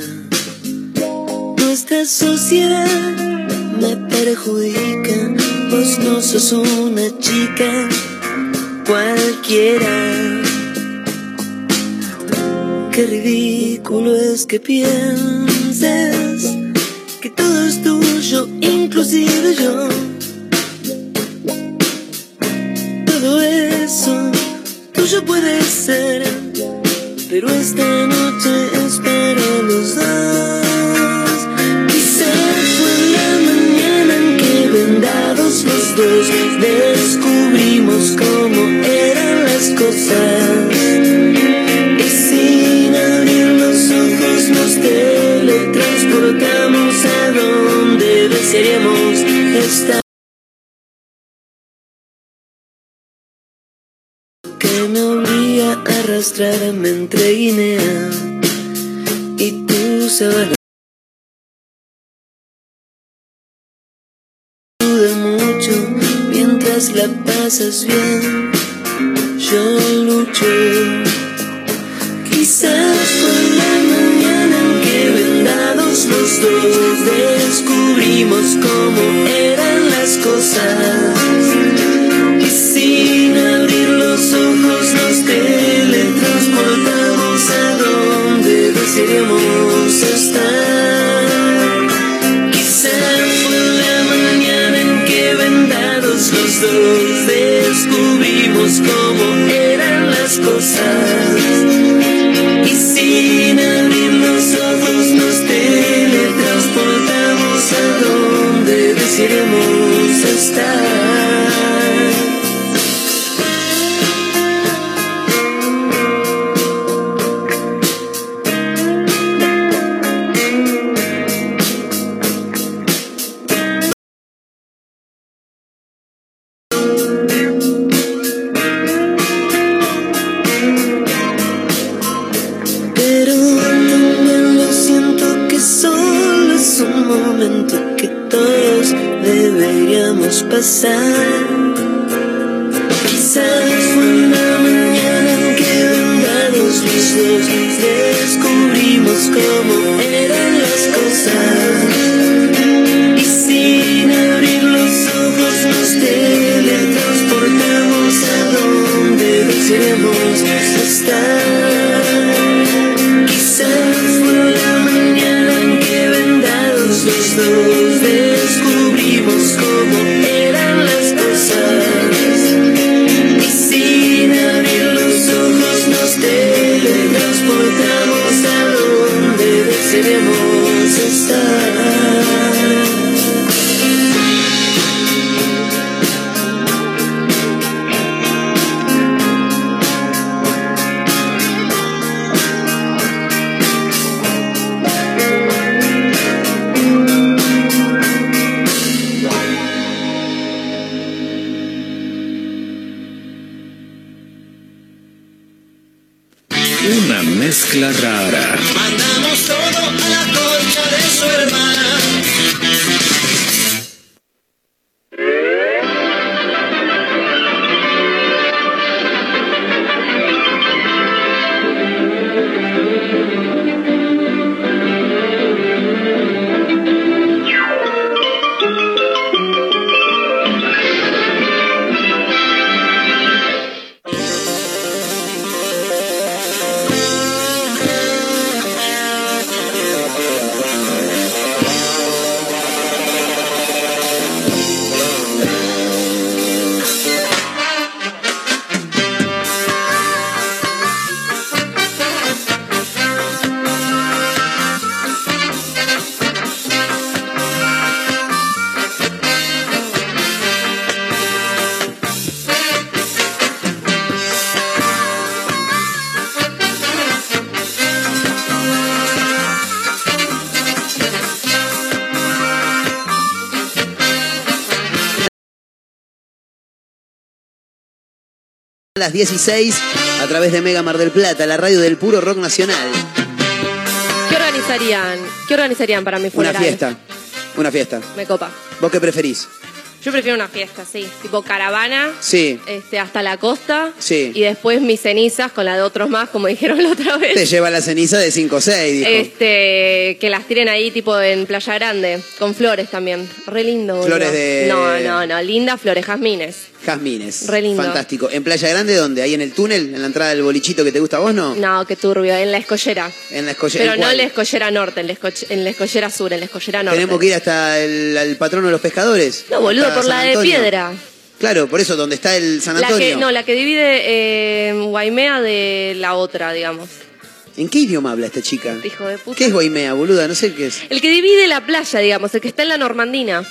Nuestra sociedad me perjudica, pues no sos una chica cualquiera. Qué ridículo es que pienses que todo es tuyo, inclusive yo. Todo eso tuyo puede ser, pero esta noche es los dos. Descubrimos cómo eran las cosas. Y sin abrir los ojos nos teletransportamos a donde desearíamos estar. que me obliga a arrastrarme entre Guinea y tu sabana. La pasas bien, yo lucho. Quizás fue la mañana en que vendados los dos descubrimos cómo eran las cosas. Las 16 a través de Mega Mar del Plata, la radio del puro rock nacional. ¿Qué organizarían? ¿Qué organizarían para mi Una funeral? fiesta. Una fiesta. Me copa. ¿Vos qué preferís? Yo prefiero una fiesta, sí. Tipo caravana, Sí. este, hasta la costa. Sí. Y después mis cenizas con la de otros más, como dijeron la otra vez. Te lleva la ceniza de 5 o 6, dijo. Este, que las tiren ahí tipo en Playa Grande, con flores también. Re lindo. boludo. Flores de- No, no, no, lindas flores, jazmines. Jazmines. Re lindo. Fantástico. ¿En Playa Grande dónde? ¿Ahí en el túnel? ¿En la entrada del bolichito que te gusta a vos, no? No, qué turbio, en la escollera. En la escollera. Pero ¿en no en la escollera norte, en la, en la escollera sur, en la escollera norte. Tenemos que ir hasta el, al patrono de los pescadores. No, boludo, por la de Antonio. piedra. Claro, por eso, donde está el San La Antonio. que, no, la que divide eh, Guaimea de la otra, digamos. ¿En qué idioma habla esta chica? Hijo de puta. ¿Qué es Guaimea, boluda? No sé qué es. El que divide la playa, digamos, el que está en la Normandina.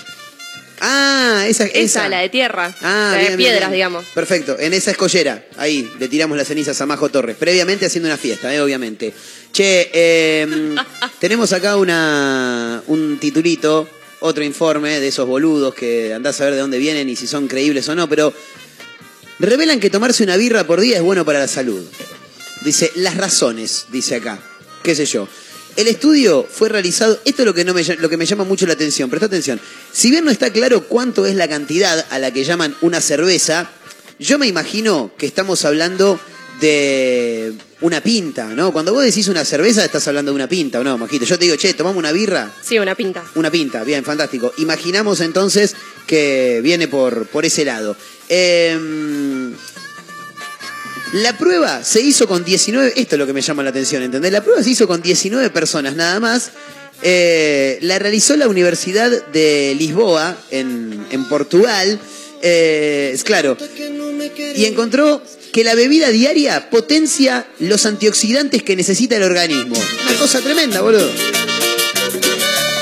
Ah, esa. Esa, esa. la de tierra. Ah, la de bien, piedras, bien. digamos. Perfecto, en esa escollera, ahí le tiramos las cenizas a Majo Torres, previamente haciendo una fiesta, eh, obviamente. Che, eh, tenemos acá una, un titulito, otro informe de esos boludos que andás a ver de dónde vienen y si son creíbles o no, pero revelan que tomarse una birra por día es bueno para la salud. Dice, las razones, dice acá, qué sé yo. El estudio fue realizado, esto es lo que, no me, lo que me llama mucho la atención, presta atención. Si bien no está claro cuánto es la cantidad a la que llaman una cerveza, yo me imagino que estamos hablando de una pinta, ¿no? Cuando vos decís una cerveza, estás hablando de una pinta, ¿o no, Majito? Yo te digo, che, tomamos una birra, Sí, una pinta. una pinta, bien, fantástico. Imaginamos entonces que viene por, por ese lado. Em, la prueba se hizo con 19, esto es lo que me llama la atención, ¿entendés? La prueba se hizo con 19 personas nada más. Eh, la realizó la Universidad de Lisboa, en, en Portugal. Eh, es claro. Y encontró que la bebida diaria potencia los antioxidantes que necesita el organismo. Una cosa tremenda, boludo.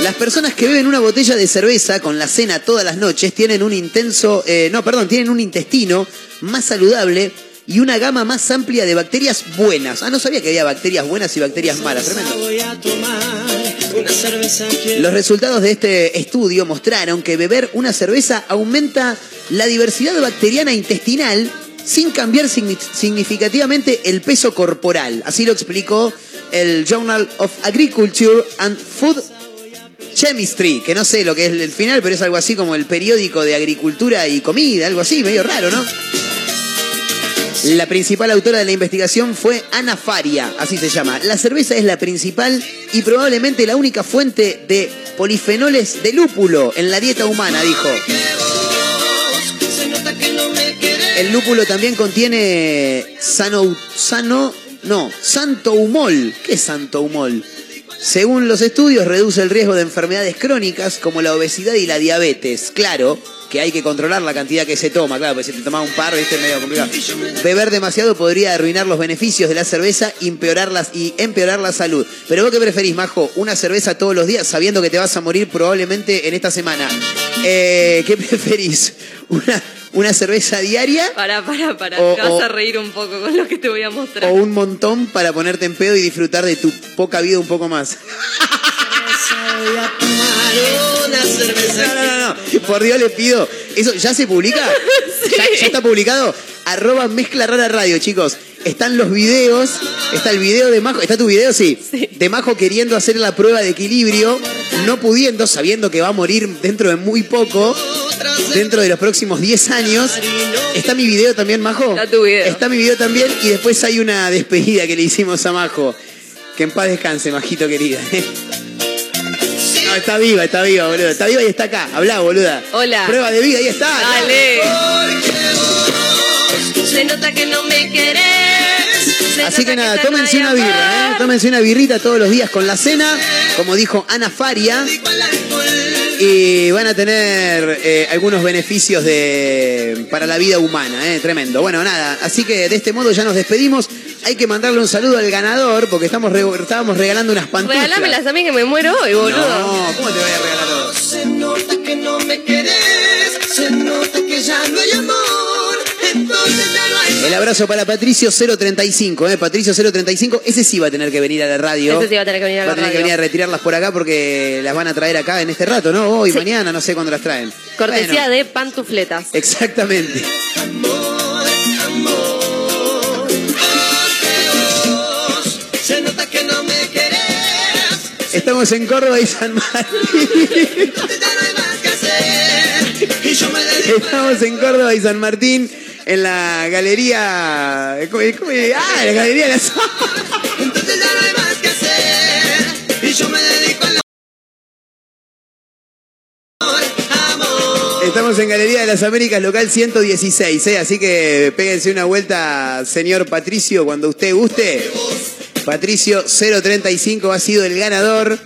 Las personas que beben una botella de cerveza con la cena todas las noches tienen un intenso, eh, no, perdón, tienen un intestino más saludable y una gama más amplia de bacterias buenas. Ah, no sabía que había bacterias buenas y bacterias malas. Tremendo. Los resultados de este estudio mostraron que beber una cerveza aumenta la diversidad bacteriana intestinal sin cambiar signi- significativamente el peso corporal. Así lo explicó el Journal of Agriculture and Food Chemistry, que no sé lo que es el final, pero es algo así como el periódico de agricultura y comida, algo así, medio raro, ¿no? La principal autora de la investigación fue Ana Faria, así se llama. La cerveza es la principal y probablemente la única fuente de polifenoles de lúpulo en la dieta humana, dijo. El lúpulo también contiene sano, sano, no, santoumol. ¿Qué es santoumol? Según los estudios, reduce el riesgo de enfermedades crónicas como la obesidad y la diabetes. Claro que hay que controlar la cantidad que se toma, claro, porque si te tomas un par, viste, es medio complicado. Beber demasiado podría arruinar los beneficios de la cerveza empeorarlas y empeorar la salud. Pero vos qué preferís, Majo, una cerveza todos los días sabiendo que te vas a morir probablemente en esta semana. Eh, ¿Qué preferís? ¿Una, una cerveza diaria Para, para, para. O- Te vas o- a reír un poco con lo que te voy a mostrar. o un montón para ponerte en pedo y disfrutar de tu poca vida un poco más? Voy a tomar una cerveza No, no, no, no. Por Dios les pido. ¿Eso ya se publica? ¿Ya, ya está publicado? Arroba Mezcla Rara Radio, chicos. Están los videos. Está el video de Majo. ¿Está tu video? Sí. De Majo queriendo hacer la prueba de equilibrio. No pudiendo, sabiendo que va a morir dentro de muy poco. Dentro de los próximos 10 años. ¿Está mi video también, Majo? Está tu video. Está mi video también. Y después hay una despedida que le hicimos a Majo. Que en paz descanse, Majito querida. No, está viva, está viva, boludo. Está viva y está acá. Habla, boluda. Hola. Prueba de vida, ahí está. Dale. Se nota que no me querés. Así que nada, tómense una birra, ¿eh? Tómense una birrita todos los días con la cena, como dijo Ana Faria. Y van a tener eh, algunos beneficios de, para la vida humana, ¿eh? tremendo. Bueno, nada, así que de este modo ya nos despedimos. Hay que mandarle un saludo al ganador porque estamos re- estábamos regalando unas pantuflas. Regalámelas a mí que me muero hoy, boludo. No, ¿cómo te voy a regalar dos? Se nota que no me querés, se nota que ya no hay amor, El abrazo para Patricio 035, ¿eh? Patricio 035. Ese sí va a tener que venir a la radio. Ese sí va a tener que venir a Va la a tener que radio. venir a retirarlas por acá porque las van a traer acá en este rato, ¿no? Hoy, mañana, no sé cuándo las traen. Cortesía Bueno, de pantufletas. Exactamente. vos, se nota que no me querés, Estamos en Córdoba y San Martín. Estamos en Córdoba y San Martín en la galería. ¿cómo- cómo- Ah, la galería de las. entonces ya no hay más que hacer, y yo me dedico al Estamos en Galería de las Américas, local 116, ¿eh? así que péguense una vuelta, señor Patricio, cuando usted guste. Patricio 035 ha sido el ganador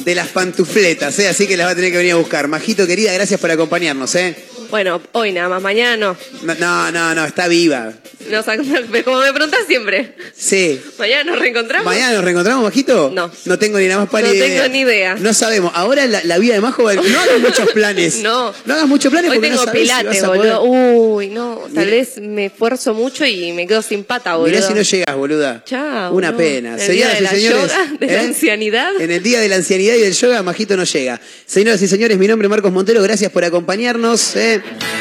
de las pantufletas, ¿eh? así que las va a tener que venir a buscar. Majito querida, gracias por acompañarnos. ¿eh? Bueno, hoy nada más, mañana no. No, no, no, no, está viva. No, como me preguntas siempre. Sí. Mañana nos reencontramos. ¿Mañana nos reencontramos, Majito? No. No tengo ni la más pálida No tengo ni idea. No sabemos. Ahora la, la vida de Majo va- No hagas muchos planes. No. No hagas muchos planes Hoy porque tengo no sabes si pilates, vas a boludo. Uy, no, tal Mirá. vez me esfuerzo mucho y me quedo sin pata, boludo. Mirá si no llegas, boluda. Chao. Una no. pena. El Señoras y señores. yoga, de la ¿eh? ancianidad. En el día de la ancianidad y del yoga, Majito no llega. Señoras y señores, mi nombre es Marcos Montero, gracias por acompañarnos. ¿eh?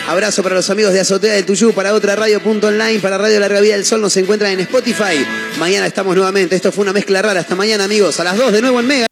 Abrazo para los amigos de Azotea del Tuyú, para otra radio.online, para Radio Larga Vida del Sol, nos encuentran en Spotify. Mañana estamos nuevamente. Esto fue una mezcla rara. Hasta mañana, amigos. A las 2 de nuevo en Mega.